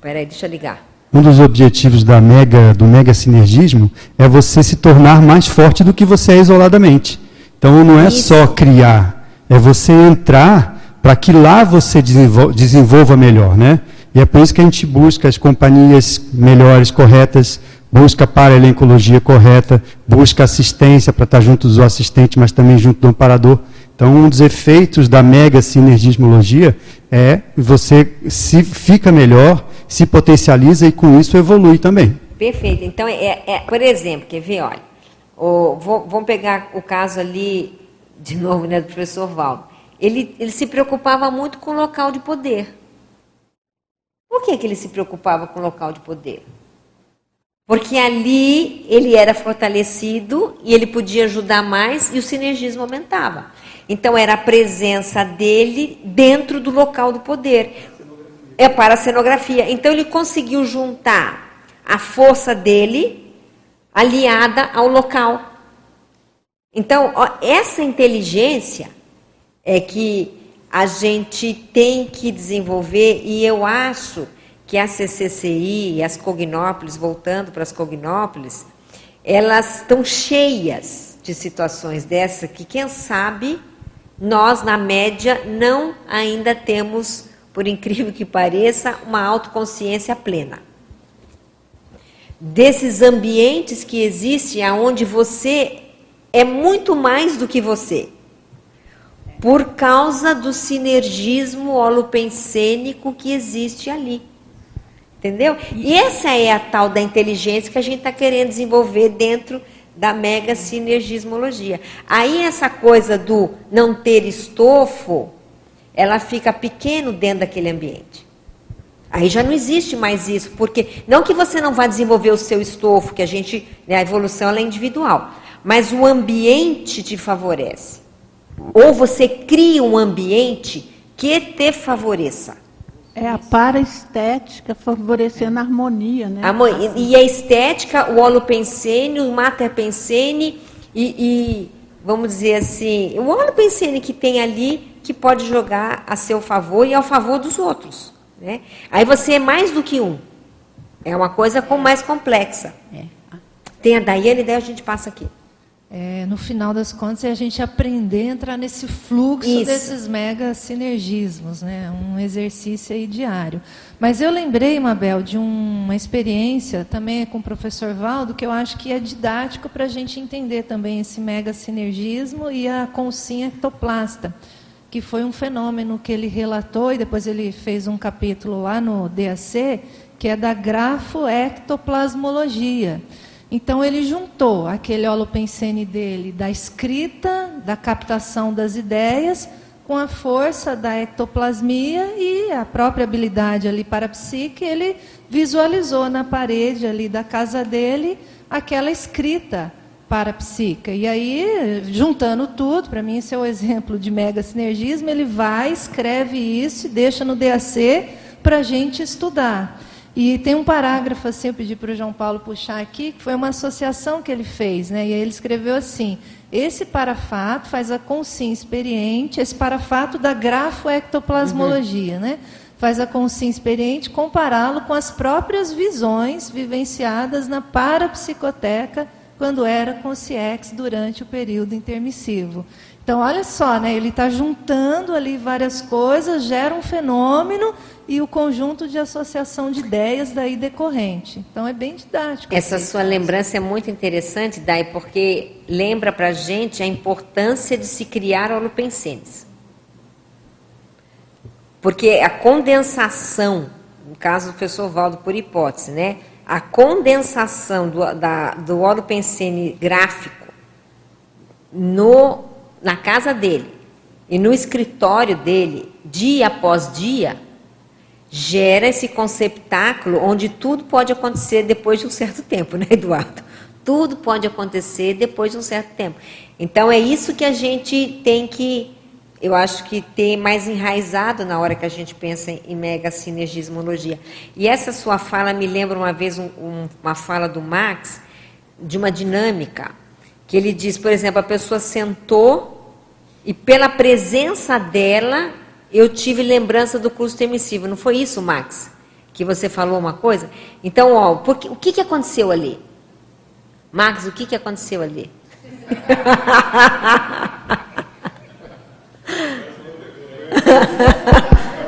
Peraí, deixa eu ligar. Um dos objetivos da mega, do mega sinergismo é você se tornar mais forte do que você é isoladamente. Então não é Isso. só criar, é você entrar para que lá você desenvolva melhor, né? E é por isso que a gente busca as companhias melhores, corretas, busca para a elencologia correta, busca assistência para estar junto do assistente, mas também junto do amparador. Então, um dos efeitos da mega sinergismologia é você se fica melhor, se potencializa e com isso evolui também. Perfeito. Então, é, é por exemplo, quer ver, olha, o, vou, vamos pegar o caso ali, de novo, né, do professor Valdo. Ele, ele se preocupava muito com o local de poder. Por que, que ele se preocupava com o local de poder? Porque ali ele era fortalecido e ele podia ajudar mais e o sinergismo aumentava. Então era a presença dele dentro do local do poder. É para a cenografia. Então ele conseguiu juntar a força dele aliada ao local. Então, ó, essa inteligência é que a gente tem que desenvolver e eu acho que a CCCI e as cognópolis, voltando para as cognópolis, elas estão cheias de situações dessa que, quem sabe, nós, na média, não ainda temos, por incrível que pareça, uma autoconsciência plena. Desses ambientes que existem onde você é muito mais do que você. Por causa do sinergismo holopensênico que existe ali. Entendeu? E essa é a tal da inteligência que a gente está querendo desenvolver dentro da mega sinergismologia. Aí essa coisa do não ter estofo, ela fica pequeno dentro daquele ambiente. Aí já não existe mais isso, porque não que você não vá desenvolver o seu estofo, que a gente, né, a evolução é individual, mas o ambiente te favorece. Ou você cria um ambiente que te favoreça. É a paraestética favorecendo a harmonia, né? A, e a estética, o holopensene, o materpensene e, e, vamos dizer assim, o holopensene que tem ali que pode jogar a seu favor e ao favor dos outros. Né? Aí você é mais do que um. É uma coisa com mais complexa. É. Tem a Daiane, daí a gente passa aqui. É, no final das contas, é a gente aprender a entrar nesse fluxo Isso. desses mega sinergismos, né? um exercício aí diário. Mas eu lembrei, Mabel, de uma experiência também com o professor Valdo, que eu acho que é didático para a gente entender também esse mega sinergismo e a consciência ectoplasta, que foi um fenômeno que ele relatou e depois ele fez um capítulo lá no DAC, que é da grafoectoplasmologia. Então ele juntou aquele holopensene dele da escrita, da captação das ideias, com a força da ectoplasmia e a própria habilidade ali para a psique, ele visualizou na parede ali da casa dele aquela escrita para a psique. E aí, juntando tudo, para mim esse é o exemplo de mega sinergismo, ele vai, escreve isso e deixa no DAC para a gente estudar. E tem um parágrafo assim, eu pedi para o João Paulo puxar aqui, que foi uma associação que ele fez, né? E ele escreveu assim: esse parafato faz a consciência experiente, esse parafato da grafoectoplasmologia, uhum. né? Faz a consciência experiente compará-lo com as próprias visões vivenciadas na parapsicoteca quando era consciex durante o período intermissivo. Então, olha só, né? ele está juntando ali várias coisas, gera um fenômeno e o conjunto de associação de ideias daí decorrente. Então, é bem didático. Essa sua lembrança é muito interessante, Dai, porque lembra para a gente a importância de se criar holopensenes. Porque a condensação, no caso do professor Valdo por hipótese, né? a condensação do, da, do gráfico no na casa dele e no escritório dele, dia após dia, gera esse conceptáculo onde tudo pode acontecer depois de um certo tempo, né, Eduardo? Tudo pode acontecer depois de um certo tempo. Então é isso que a gente tem que, eu acho que ter mais enraizado na hora que a gente pensa em mega sinergismologia. E essa sua fala me lembra uma vez um, um, uma fala do Max de uma dinâmica que ele diz, por exemplo, a pessoa sentou e pela presença dela eu tive lembrança do curso emissivo. Não foi isso, Max? Que você falou uma coisa? Então, ó, porque, o que, que aconteceu ali? Max, o que, que aconteceu ali? [LAUGHS]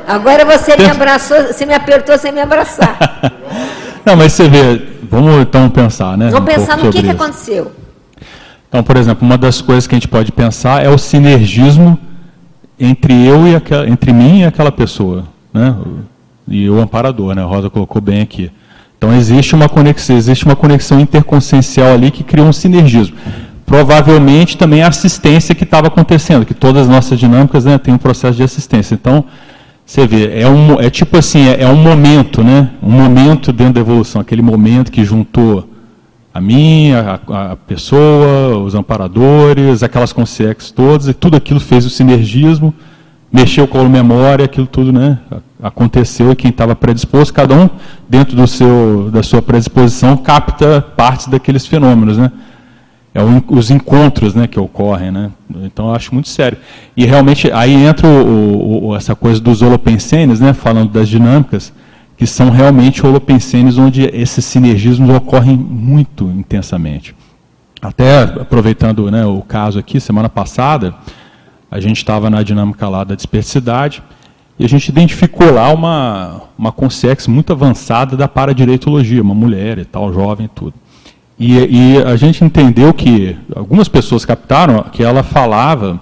Agora você me abraçou, você me apertou sem me abraçar. [LAUGHS] Não, mas você vê, vamos então pensar, né? Vamos um pensar no que, que aconteceu. Então, por exemplo, uma das coisas que a gente pode pensar é o sinergismo entre eu e aquela, entre mim e aquela pessoa, né? E o amparador, né? A Rosa colocou bem aqui. Então existe uma conexão, existe uma conexão interconsciencial ali que cria um sinergismo. Provavelmente também a assistência que estava acontecendo, que todas as nossas dinâmicas né, têm um processo de assistência. Então, você vê, é, um, é tipo assim, é, é um momento, né? Um momento dentro da evolução, aquele momento que juntou a mim, a, a, pessoa, os amparadores, aquelas consciências todas, e tudo aquilo fez o sinergismo, mexeu com a memória, aquilo tudo né, aconteceu e quem estava predisposto, cada um, dentro do seu, da sua predisposição, capta partes daqueles fenômenos. Né? É o, os encontros né, que ocorrem. Né? Então, eu acho muito sério. E realmente, aí entra o, o, essa coisa dos holopensenes, né, falando das dinâmicas, que são realmente holopensenes onde esses sinergismos ocorrem muito intensamente. Até aproveitando né, o caso aqui, semana passada, a gente estava na dinâmica lá da dispersidade e a gente identificou lá uma, uma consex muito avançada da paradireitologia, uma mulher e tal, jovem e tudo. E, e a gente entendeu que, algumas pessoas captaram que ela falava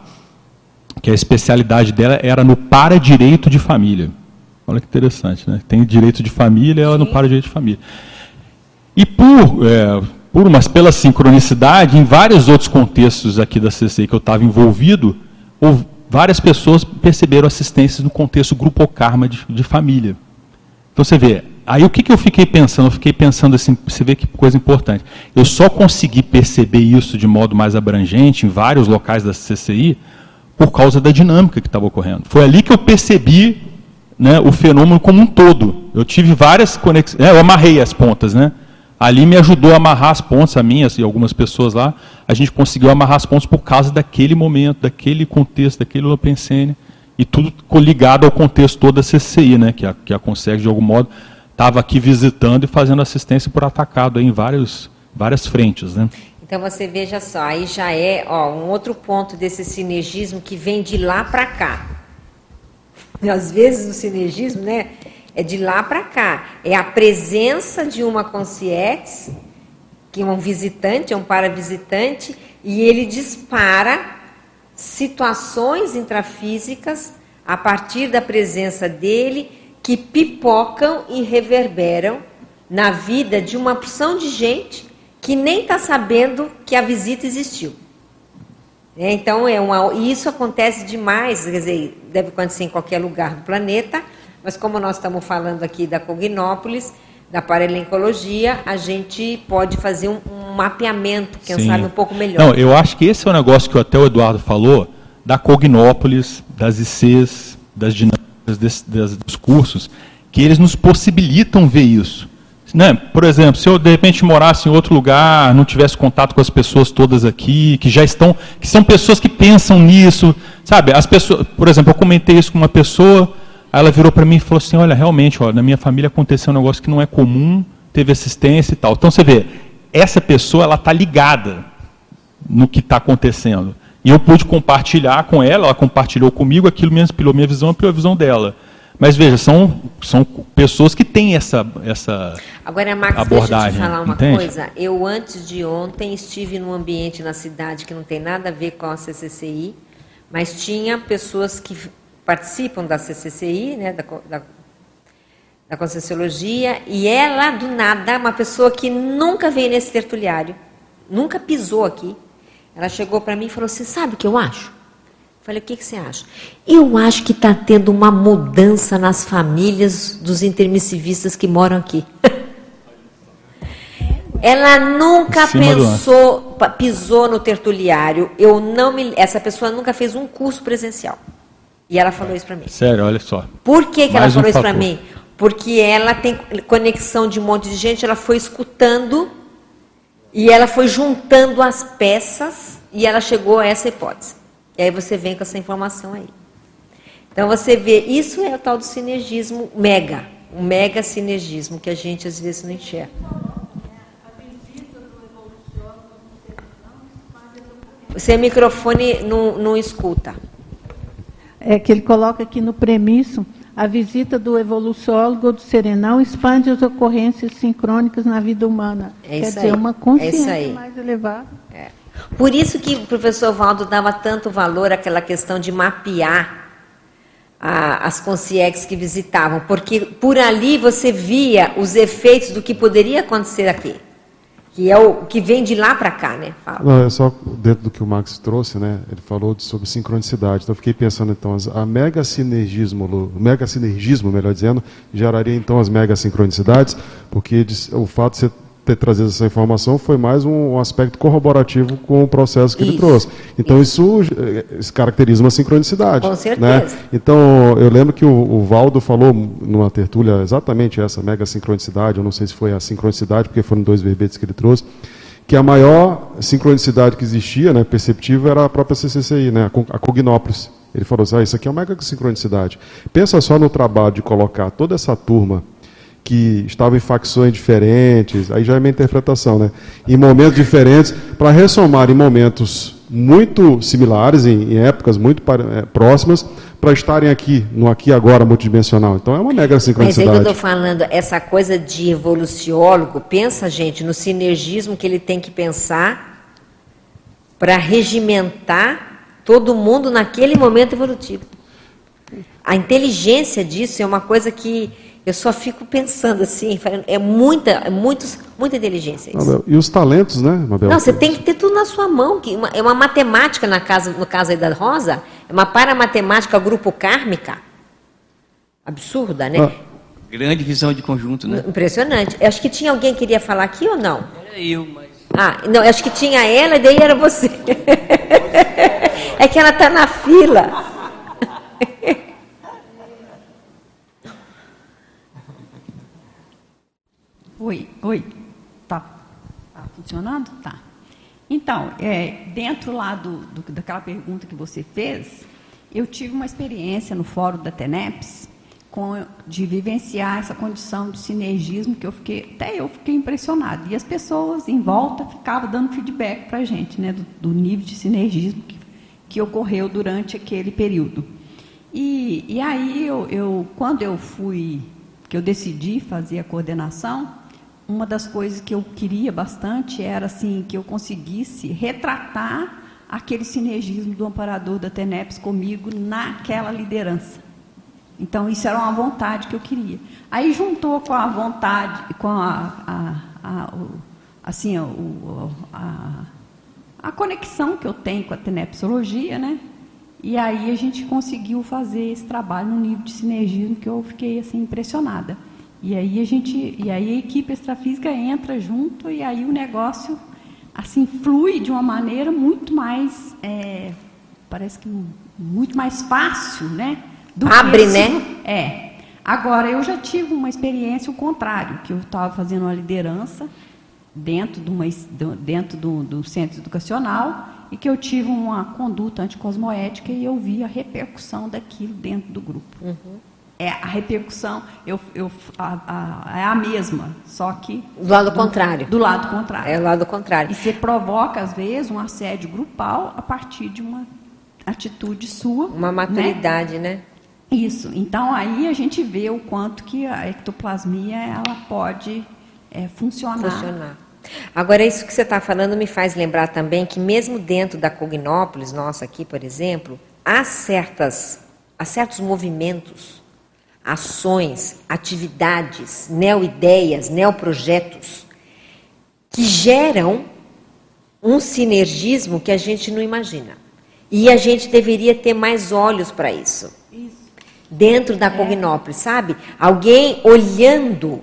que a especialidade dela era no paradireito de família. Olha que interessante, né? Tem direito de família, ela não para direito de família. E por, é, por mas pela sincronicidade, em vários outros contextos aqui da CCI que eu estava envolvido, várias pessoas perceberam assistências no contexto grupo karma de, de família. Então você vê, aí o que, que eu fiquei pensando? Eu fiquei pensando assim, você vê que coisa importante. Eu só consegui perceber isso de modo mais abrangente em vários locais da CCI por causa da dinâmica que estava ocorrendo. Foi ali que eu percebi né, o fenômeno como um todo. Eu tive várias conexões, é, eu amarrei as pontas, né? Ali me ajudou a amarrar as pontas, a minhas e algumas pessoas lá, a gente conseguiu amarrar as pontas por causa daquele momento, daquele contexto, daquele Lopensene, e tudo ligado ao contexto todo da CCI, né, que a, que a consegue de algum modo estava aqui visitando e fazendo assistência por atacado em vários, várias frentes, né? Então você veja só, aí já é ó, um outro ponto desse sinergismo que vem de lá para cá. Às vezes o sinergismo, né, é de lá para cá. É a presença de uma consciência, que é um visitante, é um paravisitante, e ele dispara situações intrafísicas a partir da presença dele que pipocam e reverberam na vida de uma porção de gente que nem está sabendo que a visita existiu. É, então, é uma, e isso acontece demais, quer dizer, deve acontecer em qualquer lugar do planeta, mas como nós estamos falando aqui da Cognópolis, da paralencologia, a gente pode fazer um, um mapeamento, quem Sim. sabe, um pouco melhor. Não, eu acho que esse é o negócio que até o Eduardo falou, da Cognópolis, das ICs, das dinâmicas des, des, dos cursos, que eles nos possibilitam ver isso. Né? Por exemplo, se eu de repente morasse em outro lugar, não tivesse contato com as pessoas todas aqui, que já estão, que são pessoas que pensam nisso, sabe? As pessoas, por exemplo, eu comentei isso com uma pessoa, ela virou para mim e falou assim: "Olha, realmente, ó, na minha família aconteceu um negócio que não é comum, teve assistência e tal". Então você vê, essa pessoa ela está ligada no que está acontecendo. E eu pude compartilhar com ela, ela compartilhou comigo aquilo, mesmo pela minha visão, pela visão dela. Mas veja, são, são pessoas que têm essa, essa Agora, Max, abordagem. deixa eu te falar uma entende? coisa. Eu, antes de ontem, estive num ambiente na cidade que não tem nada a ver com a CCCI, mas tinha pessoas que participam da CCCI, né, da, da, da Conscienciologia, e ela, do nada, uma pessoa que nunca veio nesse tertuliário, nunca pisou aqui, ela chegou para mim e falou assim, sabe o que eu acho? Falei, o que, que você acha? Eu acho que está tendo uma mudança nas famílias dos intermissivistas que moram aqui. [LAUGHS] Ela nunca pensou, pisou no tertuliário. Eu não me, essa pessoa nunca fez um curso presencial. E ela falou isso para mim. Sério, olha só. Por que, que ela falou um isso para mim? Porque ela tem conexão de um monte de gente, ela foi escutando e ela foi juntando as peças e ela chegou a essa hipótese. E aí você vem com essa informação aí. Então você vê, isso é o tal do sinergismo mega, o mega sinergismo que a gente às vezes não enxerga. Seu microfone não, não escuta. É que ele coloca aqui no premisso a visita do evoluciólogo do Serenão expande as ocorrências sincrônicas na vida humana. É Quer isso dizer, aí. uma É consciência isso aí. mais elevada. Por isso que o professor Valdo dava tanto valor àquela questão de mapear a- as consciências que visitavam, porque por ali você via os efeitos do que poderia acontecer aqui, que é o que vem de lá para cá, né? Não, é só dentro do que o Max trouxe, né? Ele falou de- sobre sincronicidade. Então eu fiquei pensando então, a mega sinergismo, o mega sinergismo, melhor dizendo, geraria então as mega sincronicidades, porque o fato de você ter trazido essa informação foi mais um, um aspecto corroborativo com o processo que ele Isso, trouxe. Então isso, eh, isso caracteriza uma sincronicidade. Com Né? certeza. Então eu lembro que o, o Valdo falou numa tertúlia exatamente essa mega sincronicidade. Eu não sei se foi a sincronicidade, porque foram dois verbetes que ele trouxe que a maior sincronicidade que existia, né, perceptível, era a própria CCCI, né, a Cognópolis. Ele falou assim, ah, isso aqui é uma mega sincronicidade. Pensa só no trabalho de colocar toda essa turma que estava em facções diferentes, aí já é minha interpretação, né, em momentos diferentes, para ressomar em momentos muito similares, em, em épocas muito eh, próximas, para estarem aqui, no aqui e agora multidimensional. Então é uma mega Mas aí que eu sincronicidade. estou falando, essa coisa de evoluciólogo, pensa, gente, no sinergismo que ele tem que pensar para regimentar todo mundo naquele momento evolutivo. A inteligência disso é uma coisa que eu só fico pensando assim, falando, é muita, é muitos, muita inteligência isso. E os talentos, né, Mabel? Não, você tem que ter tudo na sua mão. Que uma- é uma matemática na casa, no caso aí da Rosa, é uma paramatemática grupo kármica. Absurda, né? Ah. Grande visão de conjunto, né? Impressionante. Eu acho que tinha alguém que queria falar aqui ou não? Era eu, mas. Ah, não, eu acho que tinha ela e daí era você. [LAUGHS] é que ela está na fila. [LAUGHS] Oi, oi. Tá, tá funcionando? Tá. Então, é, dentro lá do, do, daquela pergunta que você fez, eu tive uma experiência no fórum da TENEPS com, de vivenciar essa condição de sinergismo que eu fiquei, até eu fiquei impressionada. E as pessoas em volta ficavam dando feedback para a gente, né, do, do, nível de sinergismo que, que ocorreu durante aquele período. E, e aí, eu, eu, quando eu fui, que eu decidi fazer a coordenação, uma das coisas que eu queria bastante era assim que eu conseguisse retratar aquele sinergismo do amparador da TENEPS comigo naquela liderança. Então, isso era uma vontade que eu queria. Aí juntou com a vontade, com a, a, a o, assim, o, a, a conexão que eu tenho com a tenepsologia, né? E aí a gente conseguiu fazer esse trabalho no nível de sinergismo que eu fiquei assim impressionada. E aí a gente, e aí a equipe extrafísica entra junto e aí o negócio assim flui de uma maneira muito mais, é, parece que muito mais fácil, né? Abre, né? É. Agora, eu já tive uma experiência o contrário, que eu estava fazendo uma liderança dentro, de uma, dentro do, do, centro educacional e que eu tive uma conduta anticosmoética e eu vi a repercussão daquilo dentro do grupo. Uhum. É, a repercussão eu, eu, a, a, é a mesma, só que... Do lado do, contrário. Do lado contrário. É o lado contrário. E você provoca, às vezes, um assédio grupal a partir de uma atitude sua. Uma maturidade, né? né? Isso. Então aí a gente vê o quanto que a ectoplasmia ela pode é, funcionar. funcionar. Agora, isso que você está falando me faz lembrar também que mesmo dentro da Cognópolis, nossa aqui, por exemplo, há, certas, há certos movimentos, ações, atividades, neoideias, neoprojetos, que geram um sinergismo que a gente não imagina. E a gente deveria ter mais olhos para isso dentro da Cognópolis, sabe? Alguém olhando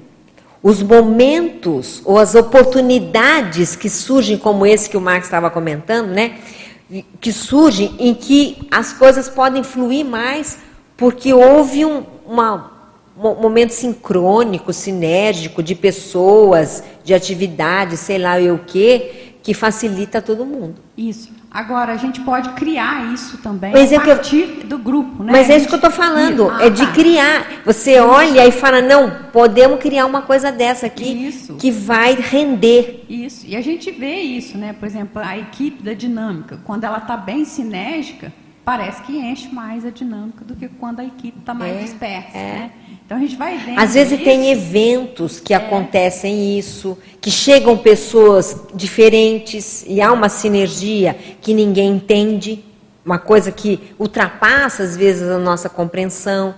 os momentos ou as oportunidades que surgem, como esse que o Marx estava comentando, né? Que surgem em que as coisas podem fluir mais porque houve um uma, um momento sincrônico, sinérgico de pessoas, de atividades, sei lá eu o que, que facilita todo mundo. Isso. Agora, a gente pode criar isso também mas a partir eu... do grupo, né? Mas é isso que eu estou falando, ah, é de tá. criar. Você isso. olha e fala, não, podemos criar uma coisa dessa aqui isso. que vai render. Isso, e a gente vê isso, né? Por exemplo, a equipe da dinâmica, quando ela está bem sinérgica, parece que enche mais a dinâmica do que quando a equipe está mais é, dispersa, é. né? Então a gente vai vendo. Às vezes isso. tem eventos que é. acontecem isso, que chegam pessoas diferentes e há uma sinergia que ninguém entende, uma coisa que ultrapassa às vezes a nossa compreensão.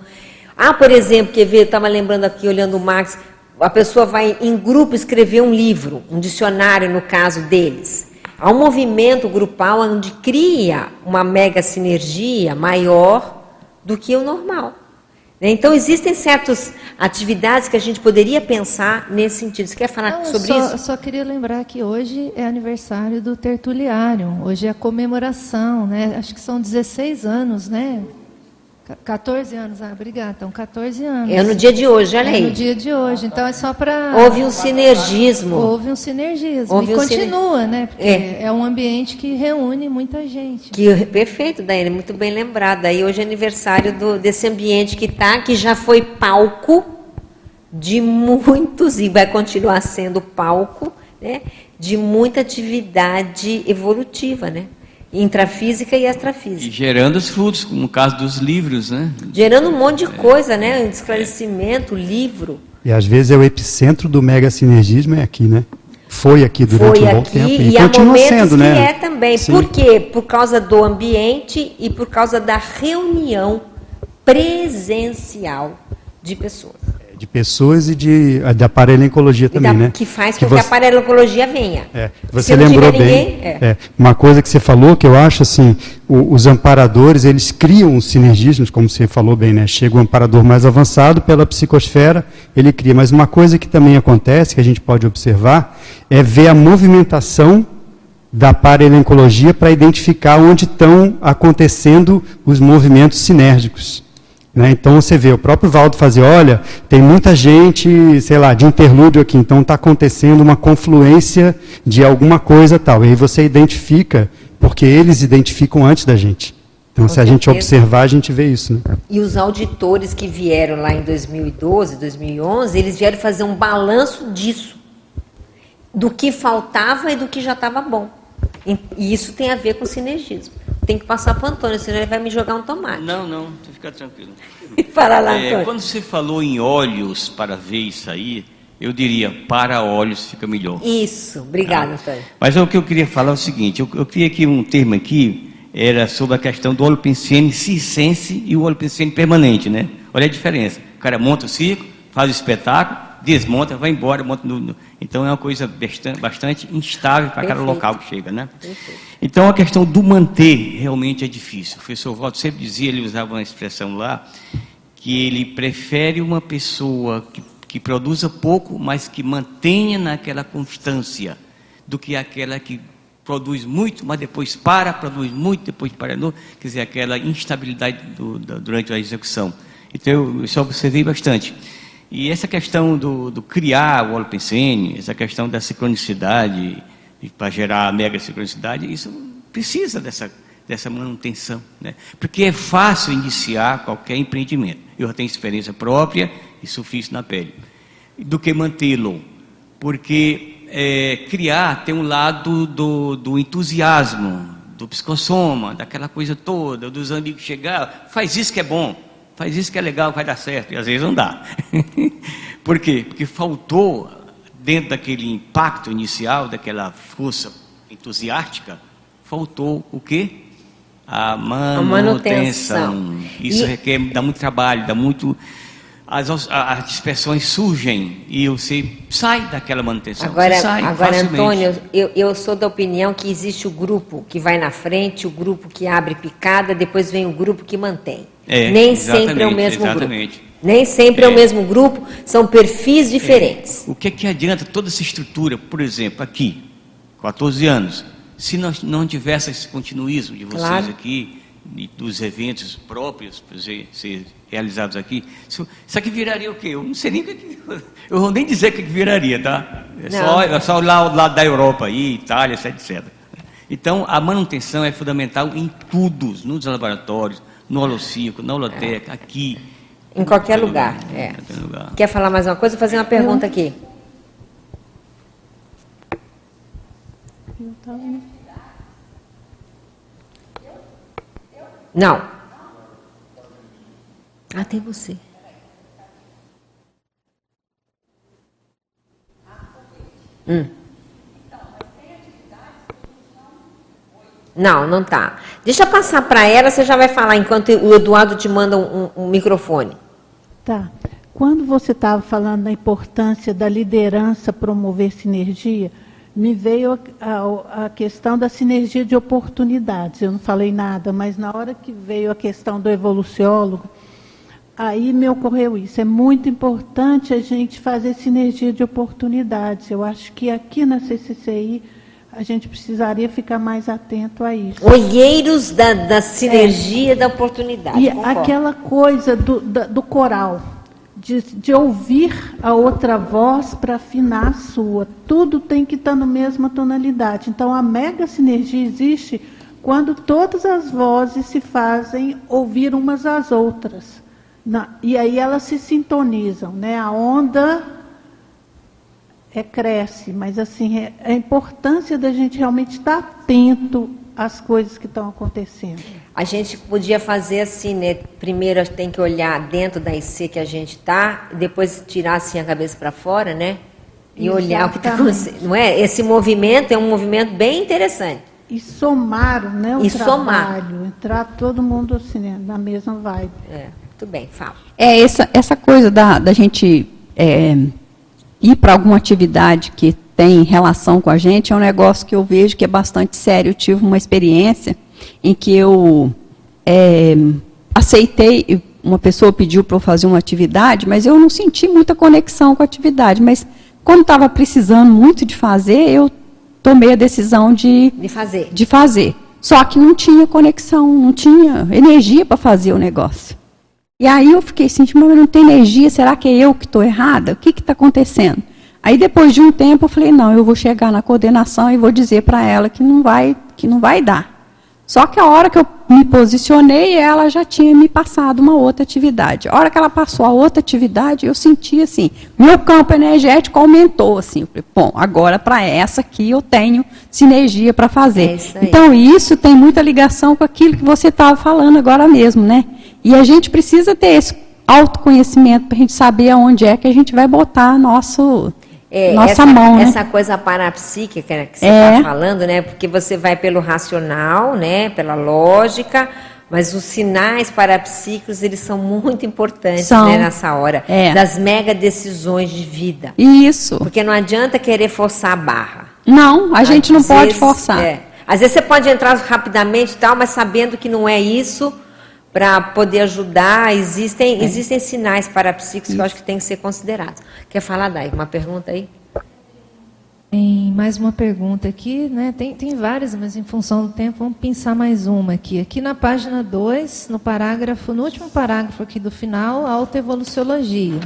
Ah, por exemplo, quer ver, estava lembrando aqui, olhando o Marx, a pessoa vai em grupo escrever um livro, um dicionário no caso deles. Há um movimento grupal onde cria uma mega sinergia maior do que o normal. Né? Então, existem certas atividades que a gente poderia pensar nesse sentido. Você quer falar Não, sobre só, isso? Eu só queria lembrar que hoje é aniversário do Tertuliário, hoje é a comemoração, né? acho que são 16 anos, né? 14 anos, ah, obrigada. Então, 14 anos. É no dia de hoje, olha aí. É no dia de hoje, então é só para. Houve um sinergismo. Houve um sinergismo. Houve e um continua, né? Porque é. é. um ambiente que reúne muita gente. Que, perfeito, Daiane, muito bem lembrado. Aí hoje é aniversário do, desse ambiente que está, que já foi palco de muitos, e vai continuar sendo palco, né? De muita atividade evolutiva, né? Intrafísica e extrafísica. E gerando os frutos, no caso dos livros, né? Gerando um monte de coisa, né? Um esclarecimento, livro. E às vezes é o epicentro do mega sinergismo é aqui, né? Foi aqui durante Foi um bom aqui, tempo e, e continua sendo, né? que é também. Sim. Por quê? Por causa do ambiente e por causa da reunião presencial de pessoas de pessoas e de, de aparelho-oncologia também, da, né? Que faz com que, você, a aparelho-oncologia venha. É, você lembrou bem. Ninguém, é. É, uma coisa que você falou que eu acho assim, o, os amparadores eles criam os sinergismos, como você falou bem, né? Chega o um amparador mais avançado pela psicosfera, ele cria. Mas uma coisa que também acontece que a gente pode observar é ver a movimentação da paralencologia para identificar onde estão acontecendo os movimentos sinérgicos. Né? Então você vê o próprio Valdo fazer, olha, tem muita gente, sei lá, de interlúdio aqui, então está acontecendo uma confluência de alguma coisa tal. E aí você identifica, porque eles identificam antes da gente. Então, Com se certeza. a gente observar, a gente vê isso. Né? E os auditores que vieram lá em 2012, 2011, eles vieram fazer um balanço disso, do que faltava e do que já estava bom. E isso tem a ver com sinergismo. Tem que passar para o Antônio, senão ele vai me jogar um tomate. Não, não, fica tranquilo. [LAUGHS] Fala lá, é, Antônio. Quando você falou em olhos para ver isso aí, eu diria para olhos fica melhor. Isso, obrigado, ah. Antônio. Mas o que eu queria falar é o seguinte: eu, eu queria aqui um termo aqui, era sobre a questão do óleo pensene circense e o óleo pensene permanente, né? Olha a diferença. O cara monta o circo, faz o espetáculo, desmonta, vai embora. Monta no, no... então é uma coisa bastante, bastante instável para cada local que chega, né? Perfeito. Então a questão do manter realmente é difícil. O professor Waldo sempre dizia, ele usava uma expressão lá, que ele prefere uma pessoa que, que produza pouco, mas que mantenha naquela constância, do que aquela que produz muito, mas depois para, produz muito, depois para. Não, quer dizer, aquela instabilidade do, da, durante a execução. Então, eu, eu observei bastante. E essa questão do, do criar o holopensene, essa questão da sincronicidade, para gerar a mega sincronicidade, isso precisa dessa, dessa manutenção. Né? Porque é fácil iniciar qualquer empreendimento. Eu já tenho experiência própria, isso fiz na pele. Do que mantê-lo. Porque é, criar tem um lado do, do entusiasmo, do psicossoma, daquela coisa toda, dos amigos chegar, faz isso que é bom faz isso que é legal, vai dar certo. E às vezes não dá. [LAUGHS] Por quê? Porque faltou, dentro daquele impacto inicial, daquela força entusiástica, faltou o quê? A manutenção. A manutenção. Isso e... requer, dá muito trabalho, dá muito. As, as dispersões surgem e você sai daquela manutenção. Agora, sai agora Antônio, eu, eu sou da opinião que existe o grupo que vai na frente, o grupo que abre picada, depois vem o grupo que mantém. É, Nem sempre é o mesmo exatamente. grupo. Nem sempre é. é. o mesmo grupo, são perfis diferentes. É. O que, é que adianta toda essa estrutura, por exemplo, aqui, 14 anos, se nós não tivesse esse continuismo de vocês claro. aqui, dos eventos próprios ser realizados aqui, isso, aqui viraria o quê? Eu não sei nem o que. [LAUGHS] Eu vou nem dizer o que viraria, tá? É só, é só lá do lado da Europa aí, Itália, etc. Então, a manutenção é fundamental em tudo, nos laboratórios, no holocirco, na holoteca, é. aqui. Em qualquer lugar, é. Qualquer lugar. Quer falar mais uma coisa? Vou fazer uma pergunta aqui. Não. Ah, tem você. Hum. Não, não tá. Deixa eu passar para ela, você já vai falar enquanto o Eduardo te manda um, um microfone. Tá. Quando você estava falando da importância da liderança promover sinergia, me veio a, a, a, questão da sinergia de oportunidades. Eu não falei nada, mas na hora que veio a questão do evoluciólogo, aí me ocorreu isso. É muito importante a gente fazer sinergia de oportunidades. Eu acho que aqui na CCCI a gente precisaria ficar mais atento a isso. Olheiros da, da sinergia, é. da oportunidade. E concordo. aquela coisa do, da, do coral, de, de, ouvir a outra voz para afinar a sua. Tudo tem que estar tá na mesma tonalidade. Então, a mega sinergia existe quando todas as vozes se fazem ouvir umas às outras. Na, e aí elas se sintonizam, né? A onda é, cresce, mas assim, é, a importância da gente realmente estar atento às coisas que estão acontecendo. A gente podia fazer assim, né? Primeiro tem que olhar dentro da IC que a gente está, depois tirar assim a cabeça para fora, né? E Exatamente. olhar o que está acontecendo. Não é? Esse movimento é um movimento bem interessante. E somar, né? O e trabalho, somar. entrar todo mundo assim, né, na mesma vibe. É, muito bem, fala. É essa, essa coisa da, da gente é, ir para alguma atividade que tem relação com a gente é um negócio que eu vejo que é bastante sério. Eu tive uma experiência em que eu é, aceitei, uma pessoa pediu para eu fazer uma atividade, mas eu não senti muita conexão com a atividade. Mas quando estava precisando muito de fazer, eu tomei a decisão de, de fazer. De fazer. Só que não tinha conexão, não tinha energia para fazer o negócio. E aí eu fiquei sentindo, mas não tem energia, será que é eu que estou errada? O que está acontecendo? Aí depois de um tempo eu falei, não, eu vou chegar na coordenação e vou dizer para ela que não vai, que não vai dar. Só que a hora que eu me posicionei, ela já tinha me passado uma outra atividade. A hora que ela passou a outra atividade, eu senti assim, meu campo energético aumentou assim. Eu falei, bom, agora para essa aqui eu tenho sinergia para fazer. É isso então isso tem muita ligação com aquilo que você estava falando agora mesmo, né? E a gente precisa ter esse autoconhecimento para a gente saber aonde é que a gente vai botar nosso é, Nossa essa, mão, né? essa coisa parapsíquica que você está é. falando, né? Porque você vai pelo racional, né? Pela lógica, mas os sinais parapsíquicos eles são muito importantes são. Né, nessa hora é. das mega decisões de vida. Isso. Porque não adianta querer forçar a barra. Não, a gente não pode forçar. É. Às vezes você pode entrar rapidamente e tal, mas sabendo que não é isso para poder ajudar. Existem, é. existem sinais parapsíquicos que eu acho que tem que ser considerados. Quer falar, Dai? Uma pergunta aí? Tem mais uma pergunta aqui, né? Tem, tem várias, mas em função do tempo, vamos pensar mais uma aqui. Aqui na página 2, no parágrafo, no último parágrafo aqui do final, autoevoluciologia.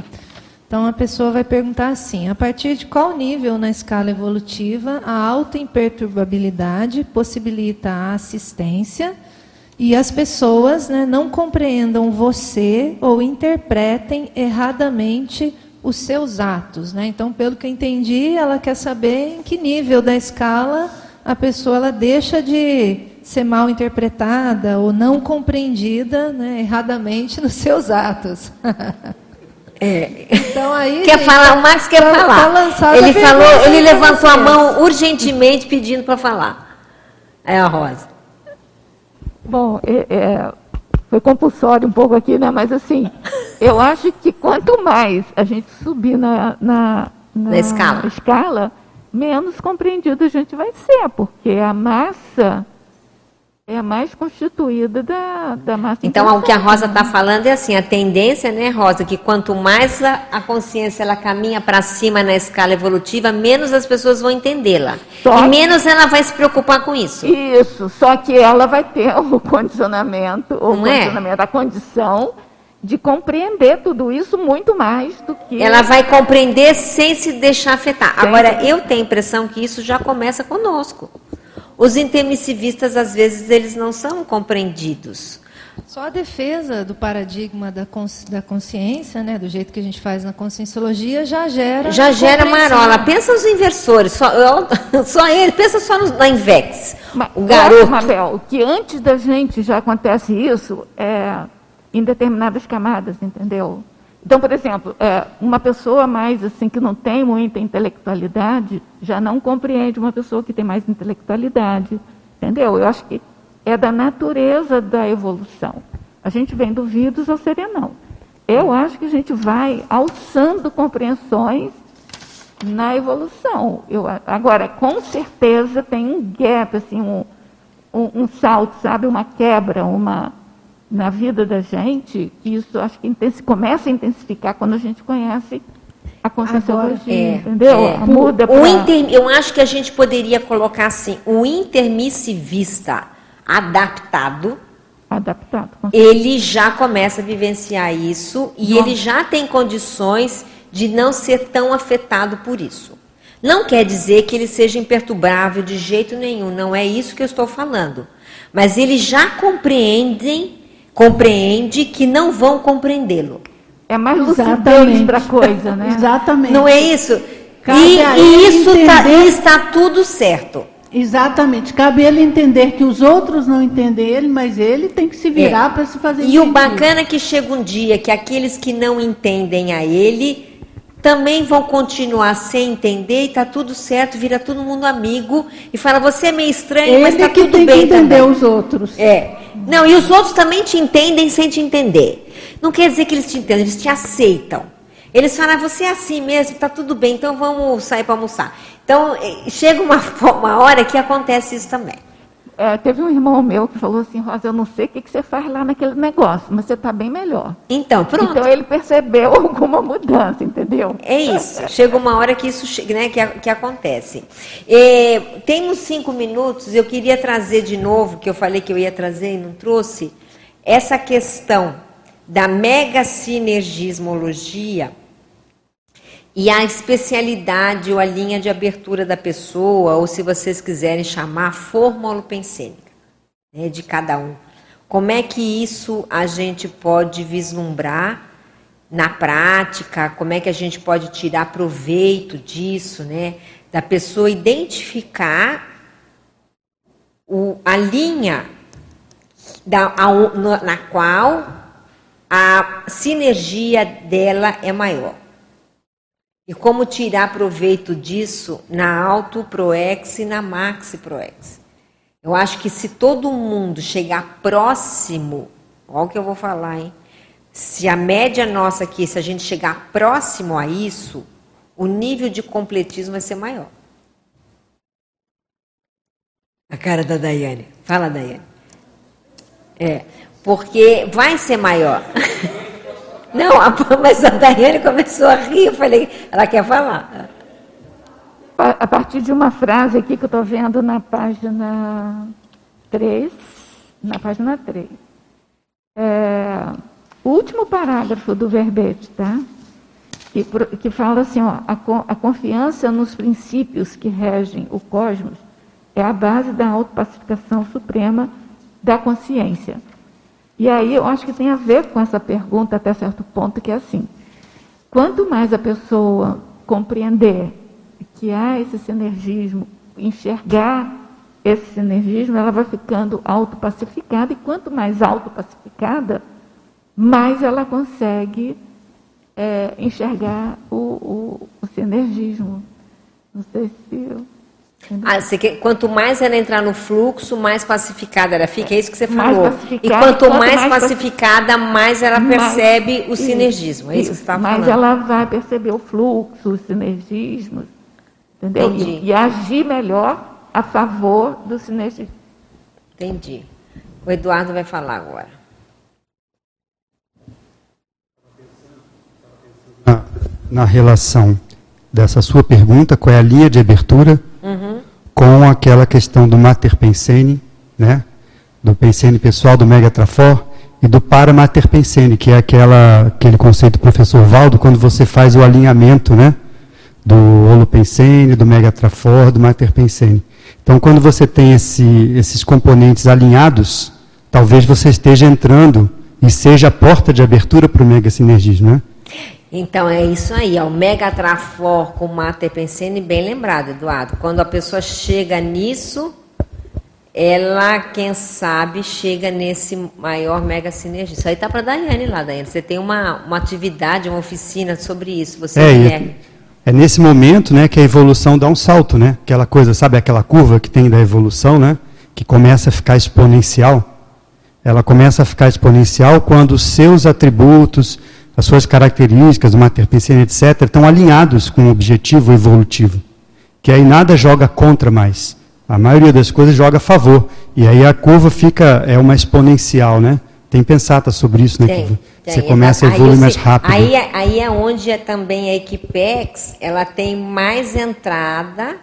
Então a pessoa vai perguntar assim: a partir de qual nível na escala evolutiva a autoimperturbabilidade possibilita a assistência e as pessoas né, não compreendam você ou interpretem erradamente os seus atos. Né? Então, pelo que eu entendi, ela quer saber em que nível da escala a pessoa ela deixa de ser mal interpretada ou não compreendida né, erradamente nos seus atos. É. Então aí quer gente, falar, o Max quer tá, falar. Tá ele falou, ele levantou a mão urgentemente pedindo para falar. É a Rosa. Bom, é, é, foi compulsório um pouco aqui, né? Mas assim, eu acho que quanto mais a gente subir na, na, na, na escala. escala, menos compreendido a gente vai ser, porque a massa é a mais constituída da, da massa. Então, o que a Rosa está falando é assim, a tendência, né, Rosa, que quanto mais a, a consciência ela caminha para cima na escala evolutiva, menos as pessoas vão entendê-la. E menos ela vai se preocupar com isso. Isso, só que ela vai ter [LAUGHS] o condicionamento, o Não é? condicionamento, é? a condição de compreender tudo isso muito mais do que. Ela vai compreender sem se deixar afetar. Sem Agora, eu tenho a impressão que isso já começa conosco. Os intermissivistas, às vezes, eles não são compreendidos. Só a defesa do paradigma da, consci, da consciência, né, do jeito que a gente faz na conscienciologia, já gera. Já gera marola. Pensa os inversores, só, [LAUGHS] só ele, pensa só no, na Invex. Mas, o garoto. Mabel, que antes da gente já acontece isso é, em determinadas camadas, entendeu? Então, por exemplo, é, uma pessoa mais assim que não tem muita intelectualidade já não compreende uma pessoa que tem mais intelectualidade, entendeu? Eu acho que é da natureza da evolução. A gente vem do vírus ao serenão. Eu acho que a gente vai alçando compreensões na evolução. Eu, agora, com certeza tem um gap, assim, um, um, um salto, sabe, uma quebra, uma na vida da gente, isso acho que começa a intensificar quando a gente conhece a conscienciologia, é, entendeu? É. Muda pra... inter, eu acho que a gente poderia colocar assim, o intermissivista adaptado, adaptado ele já começa a vivenciar isso e ele já tem condições de não ser tão afetado por isso. Não quer dizer que ele seja imperturbável de jeito nenhum, não é isso que eu estou falando. Mas eles já compreendem compreende que não vão compreendê-lo. É mais lucidez para a coisa, né? [LAUGHS] Exatamente. Não é isso? e, e isso tá, está tudo certo. Exatamente. Cabe ele entender que os outros não entendem ele, mas ele tem que se virar é. para se fazer E o bacana é que chega um dia que aqueles que não entendem a ele também vão continuar sem entender e tá tudo certo, vira todo mundo amigo e fala você é meio estranho, ele mas tá tudo bem também. Ele tem que entender os outros. É. Não, e os outros também te entendem sem te entender. Não quer dizer que eles te entendem, eles te aceitam. Eles falam, ah, você é assim mesmo, tá tudo bem, então vamos sair para almoçar. Então, eh, chega uma, [LAUGHS] uma hora que acontece isso também. É, teve um irmão meu que falou assim, Rosa, eu não sei o que, que você faz lá naquele negócio, mas você está bem melhor. Então, pronto. Então ele percebeu [LAUGHS] alguma mudança, entendeu? É isso. Chega uma hora que isso né, que, que acontece. É, temos cinco minutos, eu queria trazer de novo, que eu falei que eu ia trazer e não trouxe, essa questão da mega sinergismologia e a especialidade ou a linha de abertura da pessoa, ou se vocês quiserem chamar, fórmula pensênica né, de cada um. Como é que isso a gente pode vislumbrar na prática? Como é que a gente pode tirar proveito disso, né? Da pessoa identificar o, a linha da, a, na qual a sinergia dela é maior. E como tirar proveito disso na Auto Proex e na Maxi Proex. Eu acho que se todo mundo chegar próximo, olha o que eu vou falar, hein? Se a média nossa aqui, se a gente chegar próximo a isso, o nível de completismo vai ser maior. A cara da Daiane. Fala, Daiane. É, porque vai ser maior. [LAUGHS] Não, mas a Daiane começou a rir, eu falei, ela quer falar. A partir de uma frase aqui que eu estou vendo na página 3, na página 3. É, o último parágrafo do verbete, tá? Que, que fala assim, ó, a, a confiança nos princípios que regem o cosmos é a base da autopacificação suprema da consciência. E aí eu acho que tem a ver com essa pergunta até certo ponto, que é assim: quanto mais a pessoa compreender que há esse sinergismo, enxergar esse sinergismo, ela vai ficando autopacificada, e quanto mais autopacificada, mais ela consegue é, enxergar o, o, o sinergismo. Não sei se eu ah, quer, quanto mais ela entrar no fluxo, mais pacificada ela fica, é isso que você falou. E quanto, quanto mais, mais, pacificada, mais ela percebe mais, o sinergismo. É isso, que você está falando. Mas ela vai perceber o fluxo, o sinergismo, entendeu? E, e, agir melhor a favor do sinergismo. Entendi. O Eduardo vai falar agora. Na, na relação dessa sua pergunta, qual é a linha de abertura? Com aquela questão do Mater Pensene, né? do Pensene pessoal, do Mega Trafor, e do para Mater Pensene, que é aquela, aquele conceito do professor Valdo, quando você faz o alinhamento né? do Holopensene, do Mega Trafor, do Mater Pensene. Então, quando você tem esse, esses componentes alinhados, talvez você esteja entrando e seja a porta de abertura para o mega sinergismo, né? Então é isso aí, é o Megatrafor com Mater Pensene, bem lembrado, Eduardo. Quando a pessoa chega nisso, ela, quem sabe, chega nesse maior mega sinergia. Isso aí tá para Daiane lá, Daiane. Você tem uma, uma atividade, uma oficina sobre isso. Você é, é, é nesse momento, né, que a evolução dá um salto, né? Aquela coisa, sabe, aquela curva que tem da evolução, né? Que começa a ficar exponencial. Ela começa a ficar exponencial quando os seus atributos, as suas características, o materpensene, etc., estão alinhados com o objetivo evolutivo. Que aí nada joga contra mais. A maioria das coisas joga a favor. E aí a curva fica, é uma exponencial, né? Tem pensado sobre isso, né? Tem, tem. Você começa a evoluir mais rápido. Aí, é, aí é onde é também a Equipex, ela tem mais entrada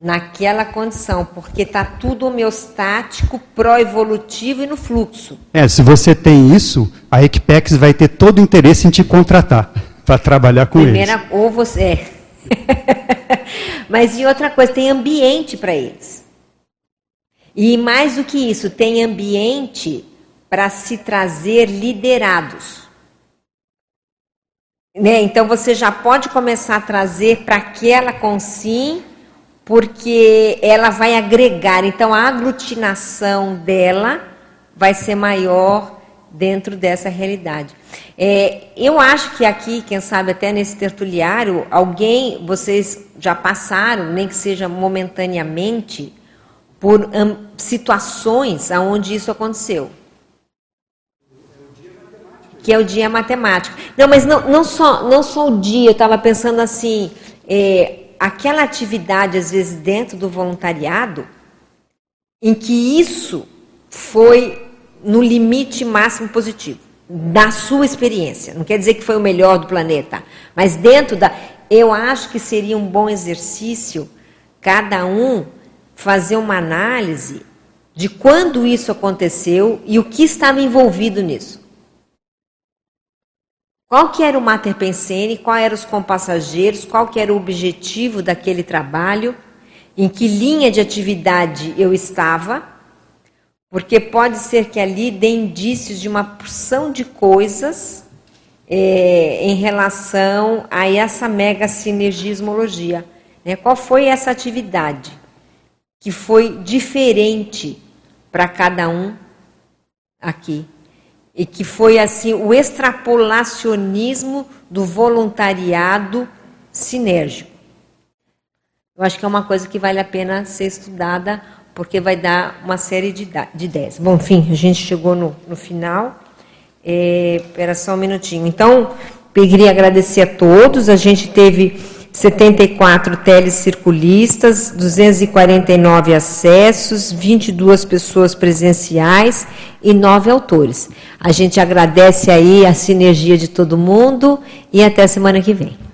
naquela condição, porque está tudo homeostático, pró-evolutivo e no fluxo. É, se você tem isso, a Equipex vai ter todo o interesse em te contratar para trabalhar com Primeira, eles. Ou você. É. [LAUGHS] Mas e outra coisa, tem ambiente para eles. E mais do que isso, tem ambiente para se trazer liderados. Né? Então você já pode começar a trazer para aquela consim porque ela vai agregar, então a aglutinação dela vai ser maior dentro dessa realidade. É, eu acho que aqui, quem sabe até nesse tertuliário, alguém, vocês já passaram, nem que seja momentaneamente, por um, situações onde isso aconteceu. Que é o dia matemático. Não, mas não, não, só, não só o dia, eu estava pensando assim, é, aquela atividade, às vezes, dentro do voluntariado, em que isso foi no limite máximo positivo, da sua experiência. Não quer dizer que foi o melhor do planeta, mas dentro da. Eu acho que seria um bom exercício cada um fazer uma análise de quando isso aconteceu e o que estava envolvido nisso. Qual que era o Mater Pensene, qual eram os compassageiros, qual que era o objetivo daquele trabalho, em que linha de atividade eu estava, porque pode ser que ali dê indícios de uma porção de coisas é, em relação a essa mega sinergismologia. Né? Qual foi essa atividade que foi diferente para cada um aqui? E que foi assim o extrapolacionismo do voluntariado sinérgico. Eu acho que é uma coisa que vale a pena ser estudada, porque vai dar uma série de, de ideias. Bom, enfim, a gente chegou no, no final. É, espera só um minutinho. Então, queria agradecer a todos. A gente teve 74 telecirculistas, 249 acessos, 22 pessoas presenciais e 9 autores. A gente agradece aí a sinergia de todo mundo e até semana que vem.